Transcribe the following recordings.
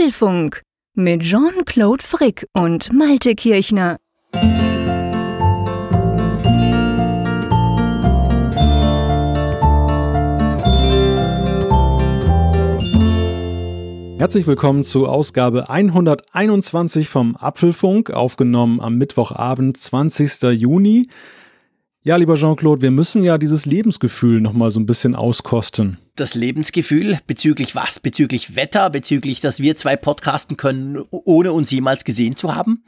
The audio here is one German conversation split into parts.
Apfelfunk mit Jean-Claude Frick und Malte Kirchner. Herzlich willkommen zu Ausgabe 121 vom Apfelfunk, aufgenommen am Mittwochabend, 20. Juni. Ja, lieber Jean-Claude, wir müssen ja dieses Lebensgefühl nochmal so ein bisschen auskosten. Das Lebensgefühl bezüglich was? Bezüglich Wetter, bezüglich, dass wir zwei podcasten können, ohne uns jemals gesehen zu haben?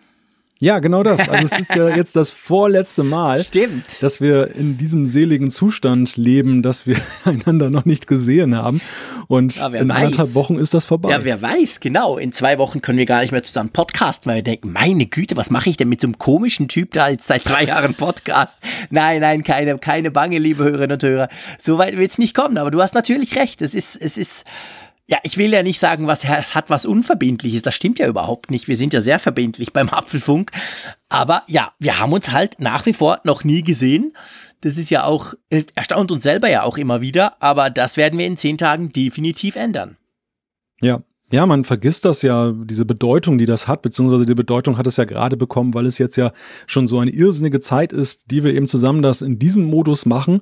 Ja, genau das. Also es ist ja jetzt das vorletzte Mal, Stimmt. dass wir in diesem seligen Zustand leben, dass wir einander noch nicht gesehen haben. Und Ja, in weiß. anderthalb Wochen ist das vorbei. Ja, wer weiß, genau. In zwei Wochen können wir gar nicht mehr zusammen podcasten, weil wir denken, meine Güte, was mache ich denn mit so einem komischen Typ, da jetzt seit drei Jahren Podcast? Nein, nein, keine, keine Bange, liebe Hörerinnen und Hörer. So weit wird es nicht kommen, aber du hast natürlich recht. Es ist, es ist, ja, ich will ja nicht sagen, was hat was Unverbindliches. Das stimmt ja überhaupt nicht. Wir sind ja sehr verbindlich beim Apfelfunk. Aber ja, wir haben uns halt nach wie vor noch nie gesehen. Das ist ja auch, äh, erstaunt uns selber ja auch immer wieder. Aber das werden wir in zehn Tagen definitiv ändern. Ja. Ja, man vergisst das ja, diese Bedeutung, die das hat, beziehungsweise die Bedeutung hat es ja gerade bekommen, weil es jetzt ja schon so eine irrsinnige Zeit ist, die wir eben zusammen das in diesem Modus machen.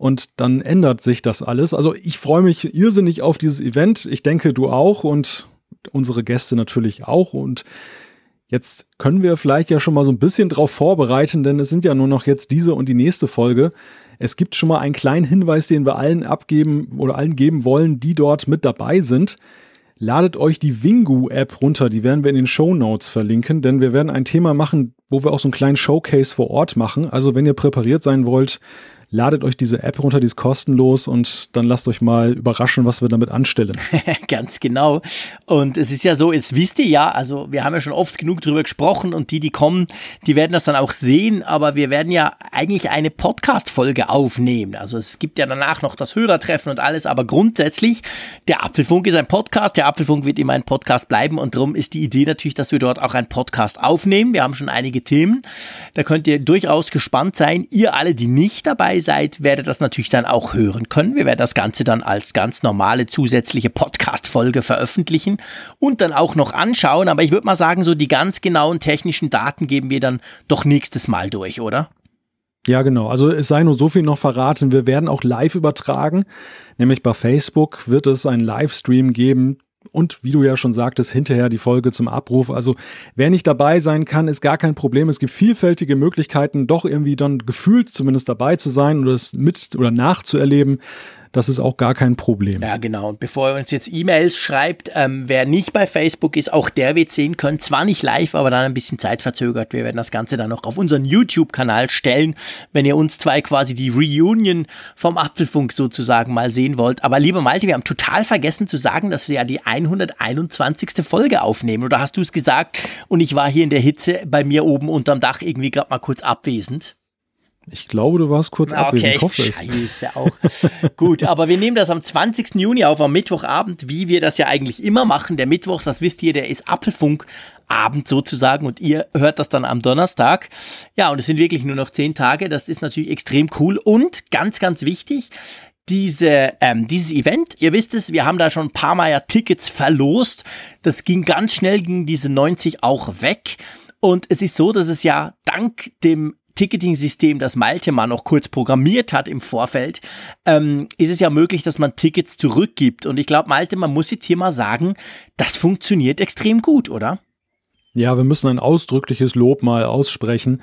Und dann ändert sich das alles. Also ich freue mich irrsinnig auf dieses Event. Ich denke, du auch und unsere Gäste natürlich auch. Und jetzt können wir vielleicht ja schon mal so ein bisschen drauf vorbereiten, denn es sind ja nur noch jetzt diese und die nächste Folge. Es gibt schon mal einen kleinen Hinweis, den wir allen abgeben oder allen geben wollen, die dort mit dabei sind. Ladet euch die Wingu-App runter, die werden wir in den Show Notes verlinken, denn wir werden ein Thema machen, wo wir auch so einen kleinen Showcase vor Ort machen. Also wenn ihr präpariert sein wollt, ladet euch diese App runter, die ist kostenlos und dann lasst euch mal überraschen, was wir damit anstellen. Ganz genau. Und es ist ja so, jetzt wisst ihr ja, also wir haben ja schon oft genug drüber gesprochen und die, die kommen, die werden das dann auch sehen, aber wir werden ja eigentlich eine Podcast-Folge aufnehmen. Also es gibt ja danach noch das Hörertreffen und alles, aber grundsätzlich, der Apfelfunk ist ein Podcast, der Apfelfunk wird immer ein Podcast bleiben und darum ist die Idee natürlich, dass wir dort auch einen Podcast aufnehmen. Wir haben schon einige Themen, da könnt ihr durchaus gespannt sein. Ihr alle, die nicht dabei seid, werdet das natürlich dann auch hören können. Wir werden das Ganze dann als ganz normale zusätzliche Podcast-Folge veröffentlichen und dann auch noch anschauen. Aber ich würde mal sagen, so die ganz genauen technischen Daten geben wir dann doch nächstes Mal durch, oder? Ja, genau. Also es sei nur so viel noch verraten. Wir werden auch live übertragen. Nämlich bei Facebook wird es einen Livestream geben. Und wie du ja schon sagtest, hinterher die Folge zum Abruf. Also wer nicht dabei sein kann, ist gar kein Problem. Es gibt vielfältige Möglichkeiten, doch irgendwie dann gefühlt zumindest dabei zu sein oder es mit oder nachzuerleben. Das ist auch gar kein Problem. Ja, genau. Und bevor ihr uns jetzt E-Mails schreibt, ähm, wer nicht bei Facebook ist, auch der wird sehen können. Zwar nicht live, aber dann ein bisschen zeitverzögert. Wir werden das Ganze dann noch auf unseren YouTube-Kanal stellen, wenn ihr uns zwei quasi die Reunion vom Apfelfunk sozusagen mal sehen wollt. Aber lieber Malte, wir haben total vergessen zu sagen, dass wir ja die 121. Folge aufnehmen. Oder hast du es gesagt? Und ich war hier in der Hitze bei mir oben unterm Dach irgendwie gerade mal kurz abwesend. Ich glaube, du warst kurz abwesend. Ich hoffe es. Scheiße auch. Gut, aber wir nehmen das am 20. Juni auf, am Mittwochabend, wie wir das ja eigentlich immer machen. Der Mittwoch, das wisst ihr, der ist Apfelfunkabend sozusagen und ihr hört das dann am Donnerstag. Ja, und es sind wirklich nur noch zehn Tage. Das ist natürlich extrem cool und ganz, ganz wichtig. Diese, ähm, dieses Event, ihr wisst es, wir haben da schon ein paar Mal ja Tickets verlost. Das ging ganz schnell, ging diese 90 auch weg. Und es ist so, dass es ja dank dem Ticketing-System, das Malte mal noch kurz programmiert hat im Vorfeld, ähm, ist es ja möglich, dass man Tickets zurückgibt. Und ich glaube, Malte, man muss jetzt hier mal sagen, das funktioniert extrem gut, oder? Ja, wir müssen ein ausdrückliches Lob mal aussprechen.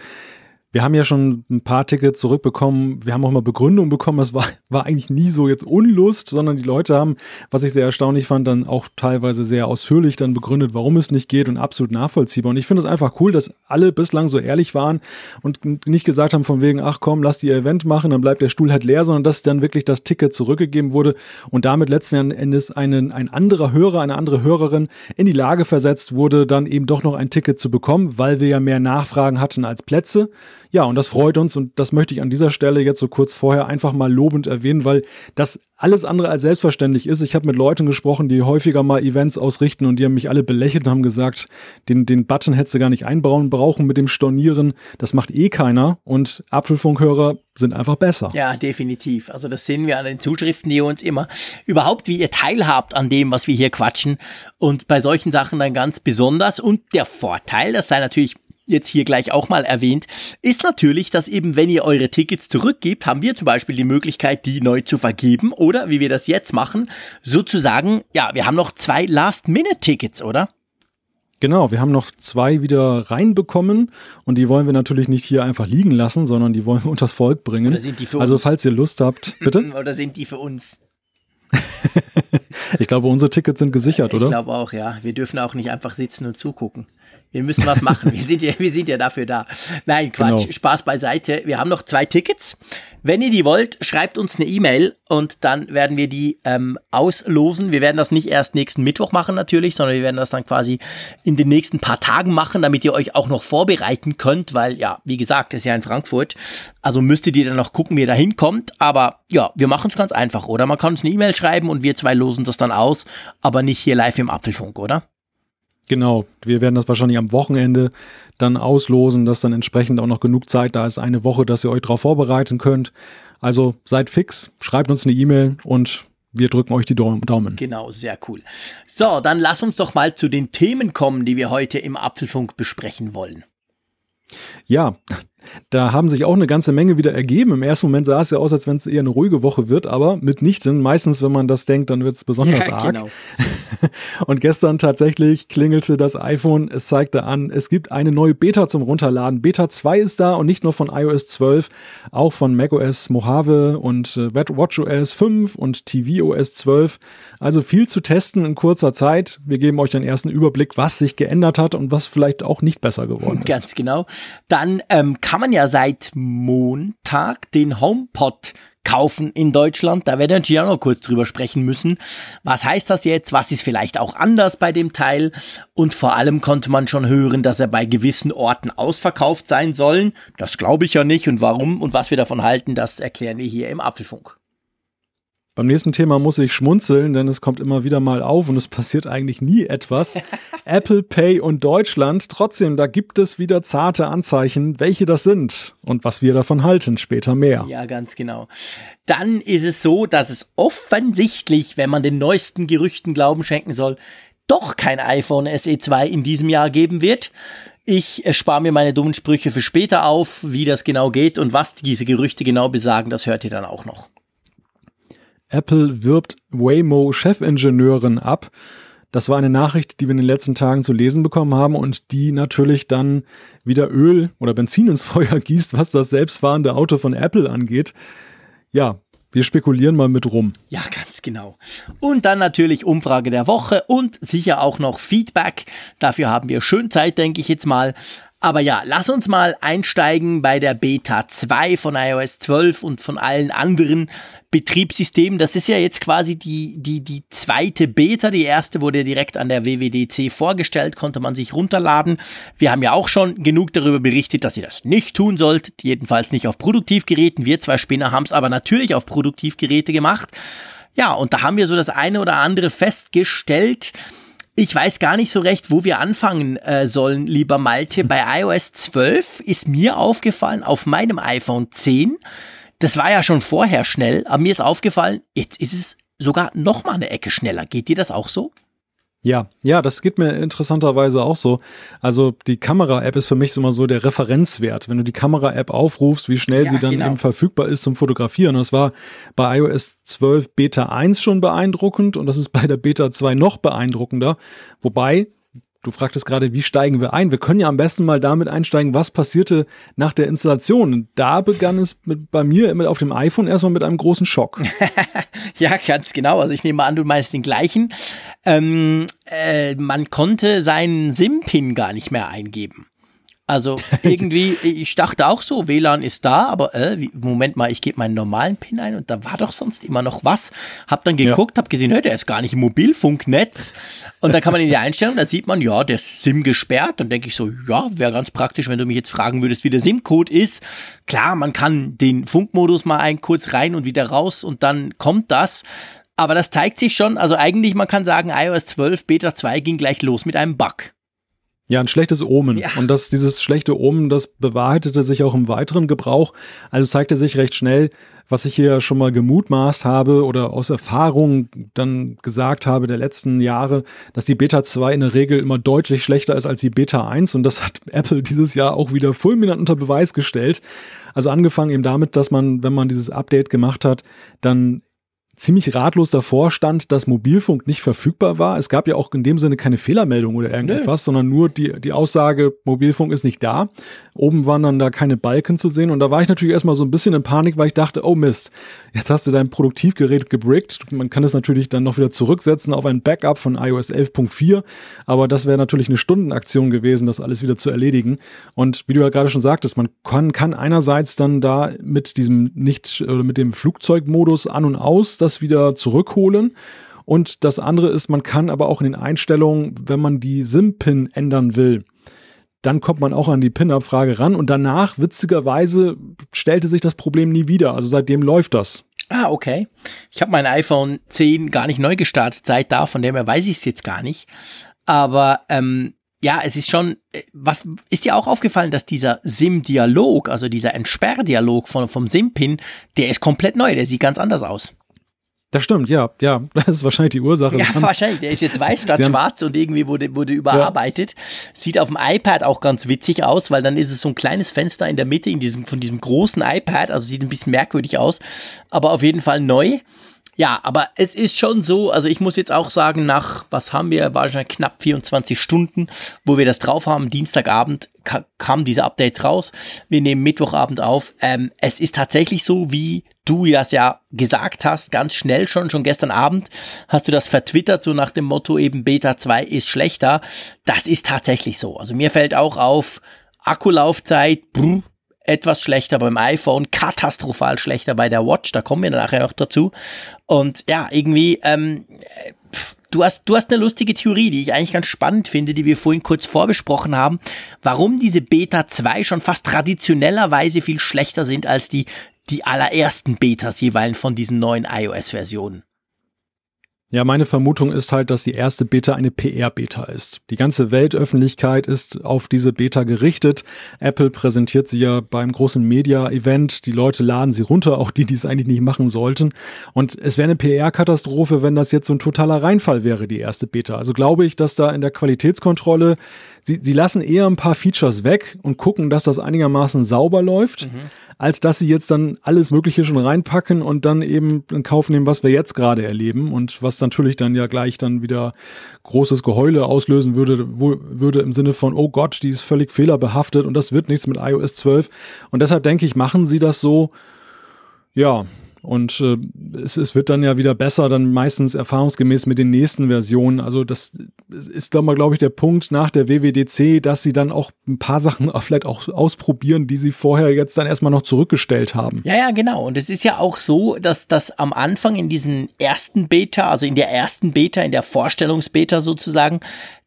Wir haben ja schon ein paar Tickets zurückbekommen. Wir haben auch mal Begründung bekommen. Es war, war eigentlich nie so jetzt Unlust, sondern die Leute haben, was ich sehr erstaunlich fand, dann auch teilweise sehr ausführlich dann begründet, warum es nicht geht und absolut nachvollziehbar. Und ich finde es einfach cool, dass alle bislang so ehrlich waren und nicht gesagt haben von wegen, ach komm, lass die Event machen, dann bleibt der Stuhl halt leer, sondern dass dann wirklich das Ticket zurückgegeben wurde und damit letzten Endes einen, ein anderer Hörer, eine andere Hörerin in die Lage versetzt wurde, dann eben doch noch ein Ticket zu bekommen, weil wir ja mehr Nachfragen hatten als Plätze. Ja, und das freut uns und das möchte ich an dieser Stelle jetzt so kurz vorher einfach mal lobend erwähnen, weil das alles andere als selbstverständlich ist. Ich habe mit Leuten gesprochen, die häufiger mal Events ausrichten und die haben mich alle belächelt und haben gesagt, den, den Button hättest du gar nicht einbauen brauchen mit dem Stornieren. Das macht eh keiner und Apfelfunkhörer sind einfach besser. Ja, definitiv. Also das sehen wir an den Zuschriften, die uns immer überhaupt, wie ihr teilhabt an dem, was wir hier quatschen und bei solchen Sachen dann ganz besonders. Und der Vorteil, das sei natürlich jetzt hier gleich auch mal erwähnt, ist natürlich, dass eben, wenn ihr eure Tickets zurückgibt, haben wir zum Beispiel die Möglichkeit, die neu zu vergeben oder wie wir das jetzt machen, sozusagen, ja, wir haben noch zwei Last-Minute-Tickets, oder? Genau, wir haben noch zwei wieder reinbekommen und die wollen wir natürlich nicht hier einfach liegen lassen, sondern die wollen wir unters Volk bringen. Oder sind die für also uns? falls ihr Lust habt, bitte? Oder sind die für uns? ich glaube, unsere Tickets sind gesichert, oder? Ich glaube auch, ja. Wir dürfen auch nicht einfach sitzen und zugucken. Wir müssen was machen. Wir sind ja, wir sind ja dafür da. Nein, Quatsch. Genau. Spaß beiseite. Wir haben noch zwei Tickets. Wenn ihr die wollt, schreibt uns eine E-Mail und dann werden wir die ähm, auslosen. Wir werden das nicht erst nächsten Mittwoch machen natürlich, sondern wir werden das dann quasi in den nächsten paar Tagen machen, damit ihr euch auch noch vorbereiten könnt, weil ja, wie gesagt, ist ja in Frankfurt. Also müsstet ihr dann noch gucken, wie ihr da hinkommt. Aber ja, wir machen es ganz einfach, oder? Man kann uns eine E-Mail schreiben und wir zwei losen das dann aus, aber nicht hier live im Apfelfunk, oder? Genau, wir werden das wahrscheinlich am Wochenende dann auslosen, dass dann entsprechend auch noch genug Zeit da ist, eine Woche, dass ihr euch darauf vorbereiten könnt. Also seid fix, schreibt uns eine E-Mail und wir drücken euch die Daumen. Genau, sehr cool. So, dann lass uns doch mal zu den Themen kommen, die wir heute im Apfelfunk besprechen wollen. Ja, da haben sich auch eine ganze Menge wieder ergeben. Im ersten Moment sah es ja aus, als wenn es eher eine ruhige Woche wird, aber mitnichten. Meistens, wenn man das denkt, dann wird es besonders ja, arg. Genau. Und gestern tatsächlich klingelte das iPhone. Es zeigte an, es gibt eine neue Beta zum Runterladen. Beta 2 ist da und nicht nur von iOS 12, auch von macOS Mojave und äh, WatchOS 5 und tvOS 12. Also viel zu testen in kurzer Zeit. Wir geben euch einen ersten Überblick, was sich geändert hat und was vielleicht auch nicht besser geworden ist. Ganz genau. Dann ähm, kann man ja seit Montag den HomePod kaufen in Deutschland. Da werden wir natürlich auch noch kurz drüber sprechen müssen. Was heißt das jetzt? Was ist vielleicht auch anders bei dem Teil? Und vor allem konnte man schon hören, dass er bei gewissen Orten ausverkauft sein soll. Das glaube ich ja nicht. Und warum und was wir davon halten, das erklären wir hier im Apfelfunk. Beim nächsten Thema muss ich schmunzeln, denn es kommt immer wieder mal auf und es passiert eigentlich nie etwas. Apple Pay und Deutschland. Trotzdem, da gibt es wieder zarte Anzeichen, welche das sind und was wir davon halten. Später mehr. Ja, ganz genau. Dann ist es so, dass es offensichtlich, wenn man den neuesten Gerüchten Glauben schenken soll, doch kein iPhone SE 2 in diesem Jahr geben wird. Ich spare mir meine dummen Sprüche für später auf, wie das genau geht und was diese Gerüchte genau besagen, das hört ihr dann auch noch. Apple wirbt Waymo-Chefingenieurin ab. Das war eine Nachricht, die wir in den letzten Tagen zu lesen bekommen haben und die natürlich dann wieder Öl oder Benzin ins Feuer gießt, was das selbstfahrende Auto von Apple angeht. Ja, wir spekulieren mal mit rum. Ja, ganz genau. Und dann natürlich Umfrage der Woche und sicher auch noch Feedback. Dafür haben wir schön Zeit, denke ich jetzt mal. Aber ja, lass uns mal einsteigen bei der Beta 2 von iOS 12 und von allen anderen Betriebssystemen. Das ist ja jetzt quasi die, die, die zweite Beta. Die erste wurde direkt an der WWDC vorgestellt, konnte man sich runterladen. Wir haben ja auch schon genug darüber berichtet, dass ihr das nicht tun solltet. Jedenfalls nicht auf Produktivgeräten. Wir zwei Spinner haben es aber natürlich auf Produktivgeräte gemacht. Ja, und da haben wir so das eine oder andere festgestellt. Ich weiß gar nicht so recht, wo wir anfangen äh, sollen, lieber Malte. Bei iOS 12 ist mir aufgefallen, auf meinem iPhone 10, das war ja schon vorher schnell, aber mir ist aufgefallen, jetzt ist es sogar noch mal eine Ecke schneller. Geht dir das auch so? Ja, ja, das geht mir interessanterweise auch so. Also die Kamera-App ist für mich immer so der Referenzwert. Wenn du die Kamera-App aufrufst, wie schnell ja, sie dann genau. eben verfügbar ist zum Fotografieren. das war bei iOS 12 Beta 1 schon beeindruckend und das ist bei der Beta 2 noch beeindruckender. Wobei Du fragtest gerade, wie steigen wir ein? Wir können ja am besten mal damit einsteigen, was passierte nach der Installation. Da begann es mit, bei mir auf dem iPhone erstmal mit einem großen Schock. ja, ganz genau. Also ich nehme an, du meinst den gleichen. Ähm, äh, man konnte seinen SIM-Pin gar nicht mehr eingeben. Also irgendwie, ich dachte auch so, WLAN ist da, aber äh, wie, Moment mal, ich gebe meinen normalen PIN ein und da war doch sonst immer noch was. Hab dann geguckt, ja. hab gesehen, hör, der ist gar nicht im Mobilfunknetz. Und dann kann man in die Einstellung, da sieht man, ja, der ist SIM gesperrt. Dann denke ich so, ja, wäre ganz praktisch, wenn du mich jetzt fragen würdest, wie der SIM-Code ist. Klar, man kann den Funkmodus mal ein kurz rein und wieder raus und dann kommt das. Aber das zeigt sich schon, also eigentlich, man kann sagen, iOS 12 Beta 2 ging gleich los mit einem Bug. Ja, ein schlechtes Omen. Ja. Und das, dieses schlechte Omen, das bewahrheitete sich auch im weiteren Gebrauch. Also zeigte sich recht schnell, was ich hier schon mal gemutmaßt habe oder aus Erfahrung dann gesagt habe der letzten Jahre, dass die Beta 2 in der Regel immer deutlich schlechter ist als die Beta 1. Und das hat Apple dieses Jahr auch wieder fulminant unter Beweis gestellt. Also angefangen eben damit, dass man, wenn man dieses Update gemacht hat, dann ziemlich ratlos davor stand, dass Mobilfunk nicht verfügbar war. Es gab ja auch in dem Sinne keine Fehlermeldung oder irgendetwas, nee. sondern nur die, die Aussage, Mobilfunk ist nicht da. Oben waren dann da keine Balken zu sehen und da war ich natürlich erstmal so ein bisschen in Panik, weil ich dachte, oh Mist, jetzt hast du dein Produktivgerät gebrickt. Man kann es natürlich dann noch wieder zurücksetzen auf ein Backup von iOS 11.4, aber das wäre natürlich eine Stundenaktion gewesen, das alles wieder zu erledigen. Und wie du ja gerade schon sagtest, man kann, kann einerseits dann da mit diesem nicht oder mit dem Flugzeugmodus an und aus, das wieder zurückholen. Und das andere ist, man kann aber auch in den Einstellungen, wenn man die SIM-Pin ändern will, dann kommt man auch an die PIN-Abfrage ran und danach, witzigerweise, stellte sich das Problem nie wieder. Also seitdem läuft das. Ah, okay. Ich habe mein iPhone 10 gar nicht neu gestartet seit da, von dem her weiß ich es jetzt gar nicht. Aber ähm, ja, es ist schon, äh, was ist dir auch aufgefallen, dass dieser SIM-Dialog, also dieser Entsperrdialog vom SIM-Pin, der ist komplett neu, der sieht ganz anders aus. Das stimmt, ja, ja, das ist wahrscheinlich die Ursache. Ja, wahrscheinlich. Der ist jetzt weiß statt schwarz und irgendwie wurde, wurde überarbeitet. Ja. Sieht auf dem iPad auch ganz witzig aus, weil dann ist es so ein kleines Fenster in der Mitte in diesem, von diesem großen iPad, also sieht ein bisschen merkwürdig aus, aber auf jeden Fall neu. Ja, aber es ist schon so, also ich muss jetzt auch sagen, nach, was haben wir, wahrscheinlich knapp 24 Stunden, wo wir das drauf haben, Dienstagabend ka kamen diese Updates raus. Wir nehmen Mittwochabend auf. Ähm, es ist tatsächlich so, wie du das ja gesagt hast, ganz schnell schon, schon gestern Abend hast du das vertwittert, so nach dem Motto eben Beta 2 ist schlechter. Das ist tatsächlich so. Also mir fällt auch auf, Akkulaufzeit, brr, etwas schlechter beim iPhone, katastrophal schlechter bei der Watch, da kommen wir nachher noch dazu. Und ja, irgendwie, ähm, du hast, du hast eine lustige Theorie, die ich eigentlich ganz spannend finde, die wir vorhin kurz vorbesprochen haben, warum diese Beta 2 schon fast traditionellerweise viel schlechter sind als die, die allerersten Betas jeweils von diesen neuen iOS-Versionen. Ja, meine Vermutung ist halt, dass die erste Beta eine PR-Beta ist. Die ganze Weltöffentlichkeit ist auf diese Beta gerichtet. Apple präsentiert sie ja beim großen Media-Event. Die Leute laden sie runter, auch die, die es eigentlich nicht machen sollten. Und es wäre eine PR-Katastrophe, wenn das jetzt so ein totaler Reinfall wäre, die erste Beta. Also glaube ich, dass da in der Qualitätskontrolle sie, sie lassen eher ein paar Features weg und gucken, dass das einigermaßen sauber läuft. Mhm als dass sie jetzt dann alles Mögliche schon reinpacken und dann eben in Kauf nehmen, was wir jetzt gerade erleben und was natürlich dann ja gleich dann wieder großes Geheule auslösen würde, wo, würde im Sinne von, oh Gott, die ist völlig fehlerbehaftet und das wird nichts mit iOS 12. Und deshalb denke ich, machen sie das so, ja, und äh, es, es wird dann ja wieder besser, dann meistens erfahrungsgemäß mit den nächsten Versionen. Also das ist glaube ich, der Punkt nach der WWDC, dass sie dann auch ein paar Sachen vielleicht auch ausprobieren, die sie vorher jetzt dann erstmal noch zurückgestellt haben. Ja, ja, genau. Und es ist ja auch so, dass das am Anfang in diesen ersten Beta, also in der ersten Beta, in der Vorstellungsbeta sozusagen,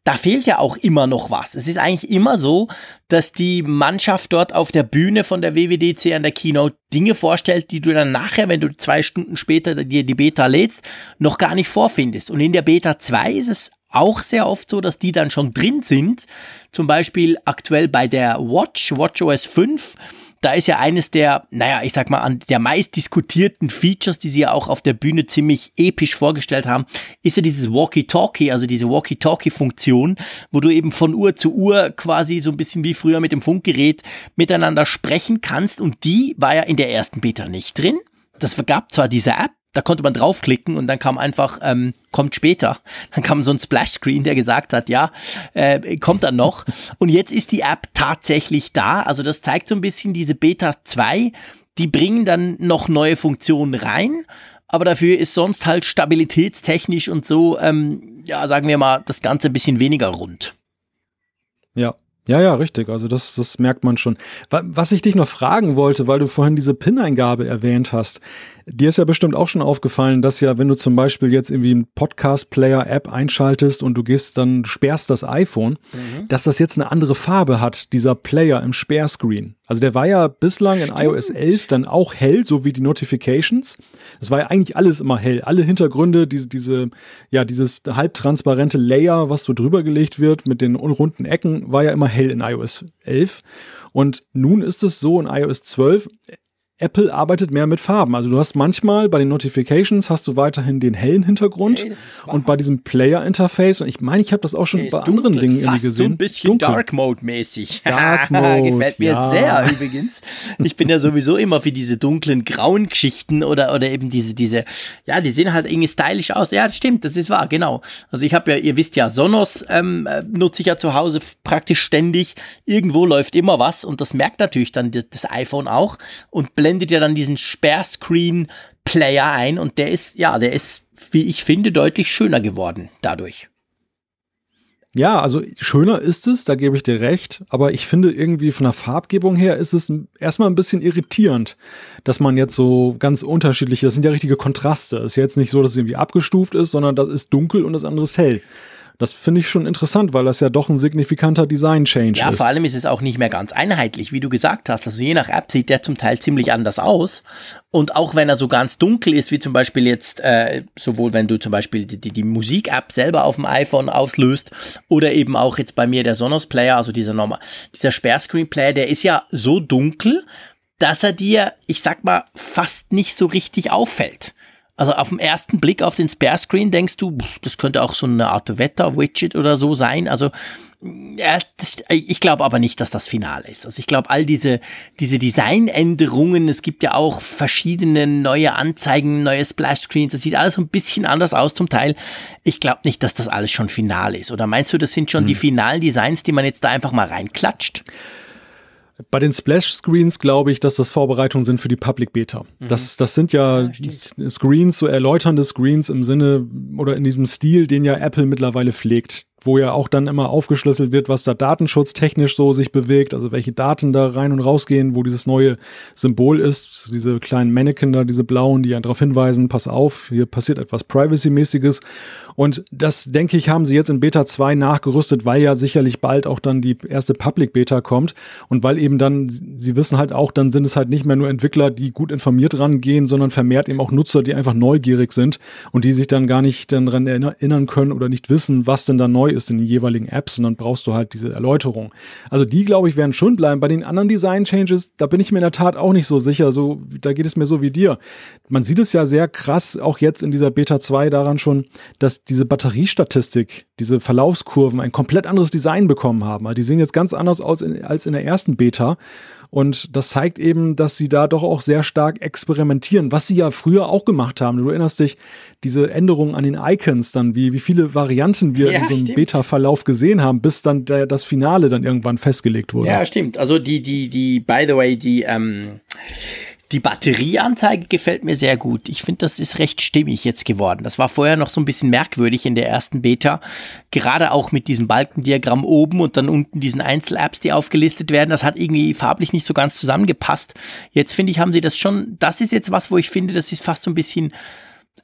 da fehlt ja auch immer noch was. Es ist eigentlich immer so, dass die Mannschaft dort auf der Bühne von der WWDC an der Keynote Dinge vorstellt, die du dann nachher, wenn du zwei Stunden später dir die Beta lädst, noch gar nicht vorfindest. Und in der Beta 2 ist es auch sehr oft so, dass die dann schon drin sind. Zum Beispiel aktuell bei der Watch, WatchOS 5 da ist ja eines der, naja, ich sag mal, an der meist diskutierten Features, die sie ja auch auf der Bühne ziemlich episch vorgestellt haben, ist ja dieses Walkie-Talkie, also diese Walkie-Talkie-Funktion, wo du eben von Uhr zu Uhr quasi so ein bisschen wie früher mit dem Funkgerät miteinander sprechen kannst. Und die war ja in der ersten Beta nicht drin. Das gab zwar diese App, da konnte man draufklicken und dann kam einfach, ähm, kommt später. Dann kam so ein Splash-Screen, der gesagt hat, ja, äh, kommt dann noch. Und jetzt ist die App tatsächlich da. Also das zeigt so ein bisschen diese Beta 2. Die bringen dann noch neue Funktionen rein. Aber dafür ist sonst halt stabilitätstechnisch und so, ähm, ja, sagen wir mal, das Ganze ein bisschen weniger rund. Ja, Ja, ja, richtig. Also das, das merkt man schon. Was ich dich noch fragen wollte, weil du vorhin diese PIN-Eingabe erwähnt hast. Dir ist ja bestimmt auch schon aufgefallen, dass ja, wenn du zum Beispiel jetzt irgendwie einen Podcast-Player-App einschaltest und du gehst dann, sperrst das iPhone, mhm. dass das jetzt eine andere Farbe hat, dieser Player im Sperrscreen. Also der war ja bislang Stimmt. in iOS 11 dann auch hell, so wie die Notifications. Das war ja eigentlich alles immer hell. Alle Hintergründe, diese, diese, ja, dieses halbtransparente Layer, was so drüber gelegt wird mit den runden Ecken, war ja immer hell in iOS 11. Und nun ist es so in iOS 12, Apple arbeitet mehr mit Farben. Also du hast manchmal bei den Notifications hast du weiterhin den hellen Hintergrund hey, und bei diesem Player Interface und ich meine, ich habe das auch schon bei dunkel, anderen Dingen irgendwie gesehen. So ein bisschen dunkel. Dark Mode mäßig. Dark Mode gefällt mir ja. sehr übrigens. Ich bin ja sowieso immer für diese dunklen grauen Geschichten oder oder eben diese diese ja, die sehen halt irgendwie stylisch aus. Ja, das stimmt, das ist wahr, genau. Also ich habe ja, ihr wisst ja, Sonos ähm, äh, nutze ich ja zu Hause praktisch ständig. Irgendwo läuft immer was und das merkt natürlich dann das, das iPhone auch und blendet blendet ja dann diesen Sperrscreen-Player ein und der ist, ja, der ist, wie ich finde, deutlich schöner geworden dadurch. Ja, also schöner ist es, da gebe ich dir recht, aber ich finde irgendwie von der Farbgebung her ist es erstmal ein bisschen irritierend, dass man jetzt so ganz unterschiedliche, das sind ja richtige Kontraste. Es ist jetzt nicht so, dass es irgendwie abgestuft ist, sondern das ist dunkel und das andere ist hell. Das finde ich schon interessant, weil das ja doch ein signifikanter Design-Change ja, ist. Ja, vor allem ist es auch nicht mehr ganz einheitlich, wie du gesagt hast. Also je nach App sieht der zum Teil ziemlich anders aus. Und auch wenn er so ganz dunkel ist, wie zum Beispiel jetzt, äh, sowohl wenn du zum Beispiel die, die, die Musik-App selber auf dem iPhone auslöst oder eben auch jetzt bei mir der Sonos-Player, also dieser normal, dieser Sperrscreen-Player, der ist ja so dunkel, dass er dir, ich sag mal, fast nicht so richtig auffällt. Also auf den ersten Blick auf den Spare-Screen denkst du, das könnte auch so eine Art Wetter-Widget oder so sein. Also das, ich glaube aber nicht, dass das final ist. Also ich glaube, all diese, diese Designänderungen, es gibt ja auch verschiedene neue Anzeigen, neue Splash-Screens, das sieht alles ein bisschen anders aus zum Teil. Ich glaube nicht, dass das alles schon final ist. Oder meinst du, das sind schon hm. die finalen Designs, die man jetzt da einfach mal reinklatscht? Bei den Splash-Screens glaube ich, dass das Vorbereitungen sind für die Public Beta. Mhm. Das, das sind ja, ja Screens, so erläuternde Screens im Sinne oder in diesem Stil, den ja Apple mittlerweile pflegt wo ja auch dann immer aufgeschlüsselt wird, was da datenschutztechnisch so sich bewegt, also welche Daten da rein und rausgehen, wo dieses neue Symbol ist, diese kleinen Mannequin da, diese blauen, die ja darauf hinweisen, pass auf, hier passiert etwas Privacy-mäßiges. Und das, denke ich, haben sie jetzt in Beta 2 nachgerüstet, weil ja sicherlich bald auch dann die erste Public Beta kommt und weil eben dann, sie wissen halt auch, dann sind es halt nicht mehr nur Entwickler, die gut informiert rangehen, sondern vermehrt eben auch Nutzer, die einfach neugierig sind und die sich dann gar nicht dann daran erinnern können oder nicht wissen, was denn da neu ist in den jeweiligen Apps und dann brauchst du halt diese Erläuterung. Also die, glaube ich, werden schon bleiben. Bei den anderen Design-Changes, da bin ich mir in der Tat auch nicht so sicher. So, da geht es mir so wie dir. Man sieht es ja sehr krass, auch jetzt in dieser Beta 2 daran schon, dass diese Batteriestatistik, diese Verlaufskurven ein komplett anderes Design bekommen haben. Also die sehen jetzt ganz anders aus in, als in der ersten Beta. Und das zeigt eben, dass sie da doch auch sehr stark experimentieren, was sie ja früher auch gemacht haben. Du erinnerst dich, diese Änderungen an den Icons dann, wie, wie viele Varianten wir ja, in so einem Beta-Verlauf gesehen haben, bis dann der, das Finale dann irgendwann festgelegt wurde. Ja, stimmt. Also die, die, die, by the way, die, ähm, die Batterieanzeige gefällt mir sehr gut. Ich finde, das ist recht stimmig jetzt geworden. Das war vorher noch so ein bisschen merkwürdig in der ersten Beta. Gerade auch mit diesem Balkendiagramm oben und dann unten diesen Einzel-Apps, die aufgelistet werden. Das hat irgendwie farblich nicht so ganz zusammengepasst. Jetzt finde ich, haben sie das schon, das ist jetzt was, wo ich finde, das ist fast so ein bisschen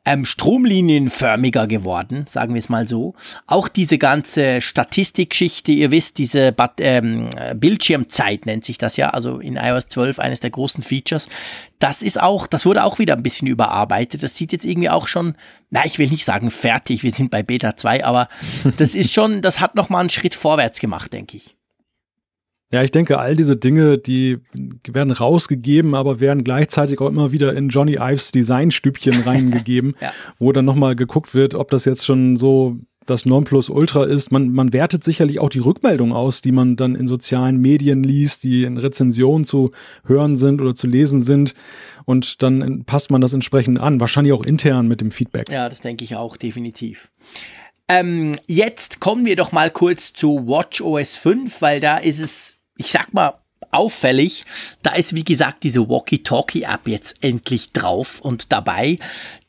ähm, stromlinienförmiger geworden, sagen wir es mal so. Auch diese ganze Statistikgeschichte, ihr wisst, diese Bat ähm, Bildschirmzeit nennt sich das ja, also in iOS 12 eines der großen Features. Das ist auch, das wurde auch wieder ein bisschen überarbeitet. Das sieht jetzt irgendwie auch schon, na, ich will nicht sagen fertig, wir sind bei Beta 2, aber das ist schon, das hat nochmal einen Schritt vorwärts gemacht, denke ich. Ja, ich denke, all diese Dinge, die werden rausgegeben, aber werden gleichzeitig auch immer wieder in Johnny Ives Designstübchen reingegeben, ja. wo dann nochmal geguckt wird, ob das jetzt schon so das Nonplusultra ist. Man, man wertet sicherlich auch die Rückmeldung aus, die man dann in sozialen Medien liest, die in Rezensionen zu hören sind oder zu lesen sind. Und dann passt man das entsprechend an. Wahrscheinlich auch intern mit dem Feedback. Ja, das denke ich auch definitiv. Ähm, jetzt kommen wir doch mal kurz zu WatchOS 5, weil da ist es ich sag mal, auffällig. Da ist, wie gesagt, diese Walkie-Talkie-App jetzt endlich drauf und dabei.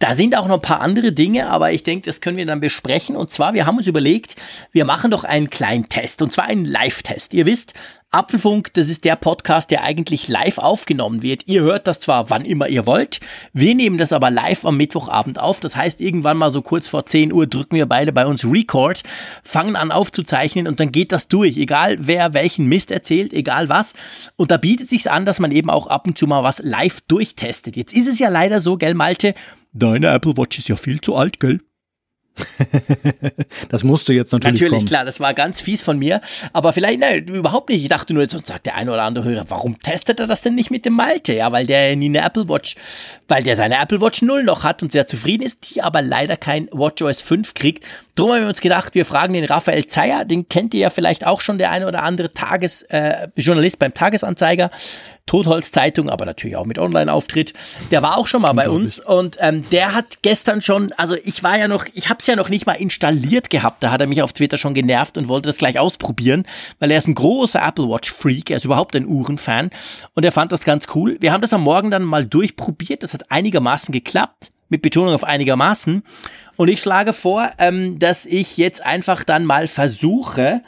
Da sind auch noch ein paar andere Dinge, aber ich denke, das können wir dann besprechen. Und zwar, wir haben uns überlegt, wir machen doch einen kleinen Test und zwar einen Live-Test. Ihr wisst, Apfelfunk, das ist der Podcast, der eigentlich live aufgenommen wird. Ihr hört das zwar wann immer ihr wollt, wir nehmen das aber live am Mittwochabend auf. Das heißt, irgendwann mal so kurz vor 10 Uhr drücken wir beide bei uns Record, fangen an aufzuzeichnen und dann geht das durch. Egal wer welchen Mist erzählt, egal was. Und da bietet sich's an, dass man eben auch ab und zu mal was live durchtestet. Jetzt ist es ja leider so, gell, Malte? Deine Apple Watch ist ja viel zu alt, gell? das musste jetzt natürlich Natürlich, kommen. klar, das war ganz fies von mir. Aber vielleicht, nein, überhaupt nicht. Ich dachte nur, jetzt sagt der eine oder andere Hörer, warum testet er das denn nicht mit dem Malte? Ja, weil der nie eine Apple Watch, weil der seine Apple Watch 0 noch hat und sehr zufrieden ist, die aber leider kein WatchOS 5 kriegt. Drum haben wir uns gedacht, wir fragen den Raphael Zeyer, den kennt ihr ja vielleicht auch schon, der eine oder andere Tages, äh, Journalist beim Tagesanzeiger. Totholz-Zeitung, aber natürlich auch mit Online-Auftritt. Der war auch schon mal bei uns und ähm, der hat gestern schon, also ich war ja noch, ich habe es ja noch nicht mal installiert gehabt. Da hat er mich auf Twitter schon genervt und wollte das gleich ausprobieren, weil er ist ein großer Apple Watch Freak, er ist überhaupt ein Uhrenfan und er fand das ganz cool. Wir haben das am Morgen dann mal durchprobiert, das hat einigermaßen geklappt mit Betonung auf einigermaßen. Und ich schlage vor, ähm, dass ich jetzt einfach dann mal versuche,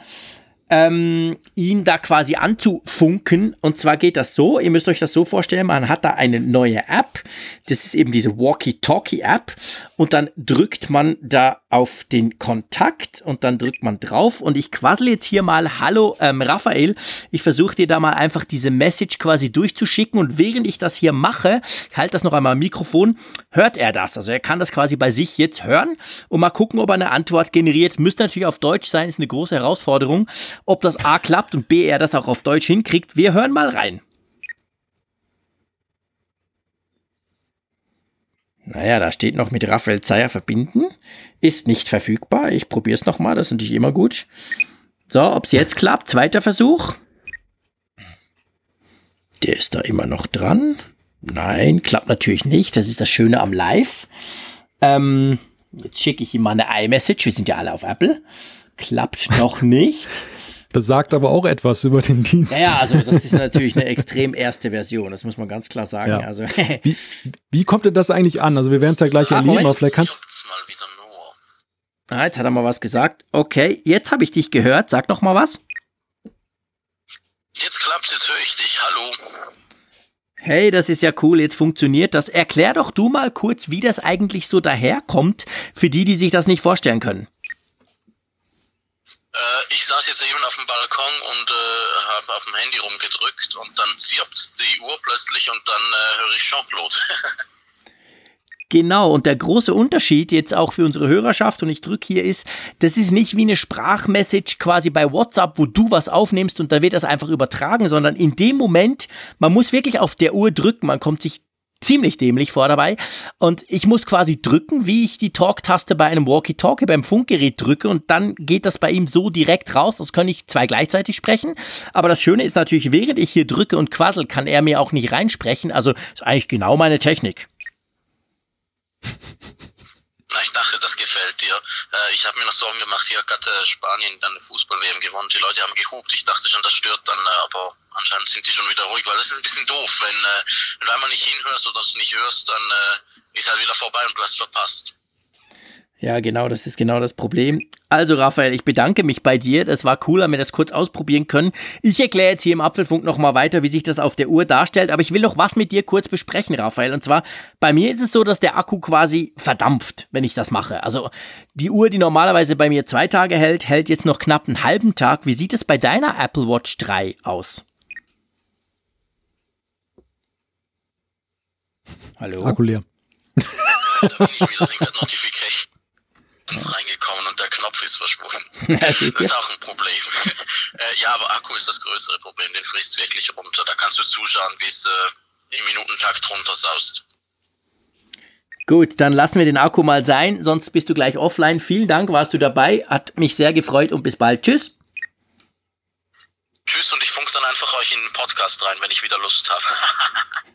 ähm, ihn da quasi anzufunken. Und zwar geht das so, ihr müsst euch das so vorstellen, man hat da eine neue App. Das ist eben diese Walkie-Talkie-App. Und dann drückt man da auf den Kontakt und dann drückt man drauf. Und ich quassel jetzt hier mal, hallo ähm, Raphael, ich versuche dir da mal einfach diese Message quasi durchzuschicken. Und während ich das hier mache, ich halte das noch einmal am Mikrofon, hört er das. Also er kann das quasi bei sich jetzt hören und mal gucken, ob er eine Antwort generiert. Müsste natürlich auf Deutsch sein, ist eine große Herausforderung ob das A klappt und B er das auch auf Deutsch hinkriegt. Wir hören mal rein. Naja, da steht noch mit Raphael Zeyer verbinden. Ist nicht verfügbar. Ich probiere es nochmal, das ist natürlich immer gut. So, ob es jetzt klappt. Zweiter Versuch. Der ist da immer noch dran. Nein, klappt natürlich nicht. Das ist das Schöne am Live. Ähm, jetzt schicke ich ihm mal eine iMessage. Wir sind ja alle auf Apple. Klappt noch nicht. Besagt aber auch etwas über den Dienst. Ja, also das ist natürlich eine extrem erste Version, das muss man ganz klar sagen. Ja. Also, wie, wie kommt denn das eigentlich an? Also wir werden es ja gleich ah, erleben, aber vielleicht kannst Ah, jetzt hat er mal was gesagt. Okay, jetzt habe ich dich gehört. Sag noch mal was. Jetzt klappt's, jetzt höre ich dich. Hallo. Hey, das ist ja cool, jetzt funktioniert das. Erklär doch du mal kurz, wie das eigentlich so daherkommt, für die, die sich das nicht vorstellen können. Äh, ich saß jetzt eben auf dem Balkon und äh, habe auf dem Handy rumgedrückt und dann zirpt die Uhr plötzlich und dann äh, höre ich Jean-Claude. Genau, und der große Unterschied jetzt auch für unsere Hörerschaft, und ich drücke hier, ist, das ist nicht wie eine Sprachmessage quasi bei WhatsApp, wo du was aufnimmst und da wird das einfach übertragen, sondern in dem Moment, man muss wirklich auf der Uhr drücken, man kommt sich ziemlich dämlich vor dabei. Und ich muss quasi drücken, wie ich die Talk-Taste bei einem Walkie-Talkie beim Funkgerät drücke und dann geht das bei ihm so direkt raus. Das kann ich zwei gleichzeitig sprechen. Aber das Schöne ist natürlich, während ich hier drücke und quassel, kann er mir auch nicht reinsprechen. Also ist eigentlich genau meine Technik. Ich dachte, das gefällt dir. Äh, ich habe mir noch Sorgen gemacht, hier hat äh, Spanien dann eine Fußball-WM gewonnen. Die Leute haben gehupt. Ich dachte schon, das stört dann, äh, aber anscheinend sind die schon wieder ruhig, weil das ist ein bisschen doof. Wenn, wenn du einmal nicht hinhörst oder es nicht hörst, dann ist halt wieder vorbei und du hast verpasst. Ja, genau, das ist genau das Problem. Also, Raphael, ich bedanke mich bei dir. Das war cool, haben wir das kurz ausprobieren können. Ich erkläre jetzt hier im Apfelfunk nochmal weiter, wie sich das auf der Uhr darstellt. Aber ich will noch was mit dir kurz besprechen, Raphael. Und zwar, bei mir ist es so, dass der Akku quasi verdampft, wenn ich das mache. Also, die Uhr, die normalerweise bei mir zwei Tage hält, hält jetzt noch knapp einen halben Tag. Wie sieht es bei deiner Apple Watch 3 aus? Hallo? Akku leer. Buttons reingekommen und der Knopf ist verschwunden. das ist auch ein Problem. Äh, ja, aber Akku ist das größere Problem, den frisst wirklich runter. Da kannst du zuschauen, wie es äh, im Minutentakt runter saust. Gut, dann lassen wir den Akku mal sein, sonst bist du gleich offline. Vielen Dank, warst du dabei. Hat mich sehr gefreut und bis bald. Tschüss. Tschüss und ich funk dann einfach euch in den Podcast rein, wenn ich wieder Lust habe.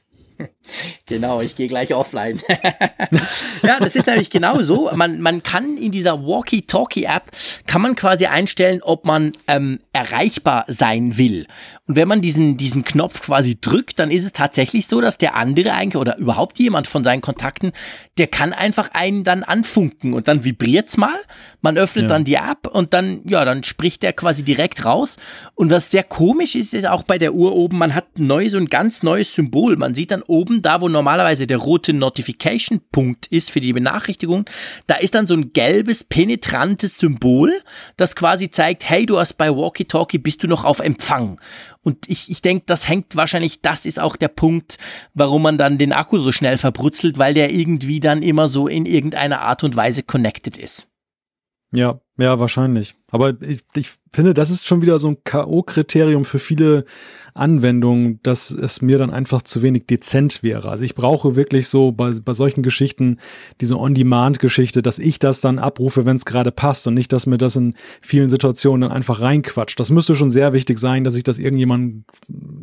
Genau, ich gehe gleich offline. ja, das ist nämlich genau so. Man, man kann in dieser Walkie-Talkie-App, kann man quasi einstellen, ob man ähm, erreichbar sein will. Und wenn man diesen, diesen Knopf quasi drückt, dann ist es tatsächlich so, dass der andere eigentlich oder überhaupt jemand von seinen Kontakten, der kann einfach einen dann anfunken und dann vibriert's mal. Man öffnet ja. dann die App und dann, ja, dann spricht der quasi direkt raus. Und was sehr komisch ist, ist auch bei der Uhr oben, man hat neu so ein ganz neues Symbol. Man sieht dann oben, da wo normalerweise der rote Notification-Punkt ist für die Benachrichtigung, da ist dann so ein gelbes, penetrantes Symbol, das quasi zeigt, hey, du hast bei Walkie Talkie, bist du noch auf Empfang. Und ich, ich denke, das hängt wahrscheinlich, das ist auch der Punkt, warum man dann den Akku so schnell verbrutzelt, weil der irgendwie dann immer so in irgendeiner Art und Weise connected ist. Ja, ja, wahrscheinlich. Aber ich, ich finde, das ist schon wieder so ein K.O.-Kriterium für viele Anwendungen, dass es mir dann einfach zu wenig dezent wäre. Also ich brauche wirklich so bei, bei solchen Geschichten diese On-Demand-Geschichte, dass ich das dann abrufe, wenn es gerade passt und nicht, dass mir das in vielen Situationen dann einfach reinquatscht. Das müsste schon sehr wichtig sein, dass ich das irgendjemand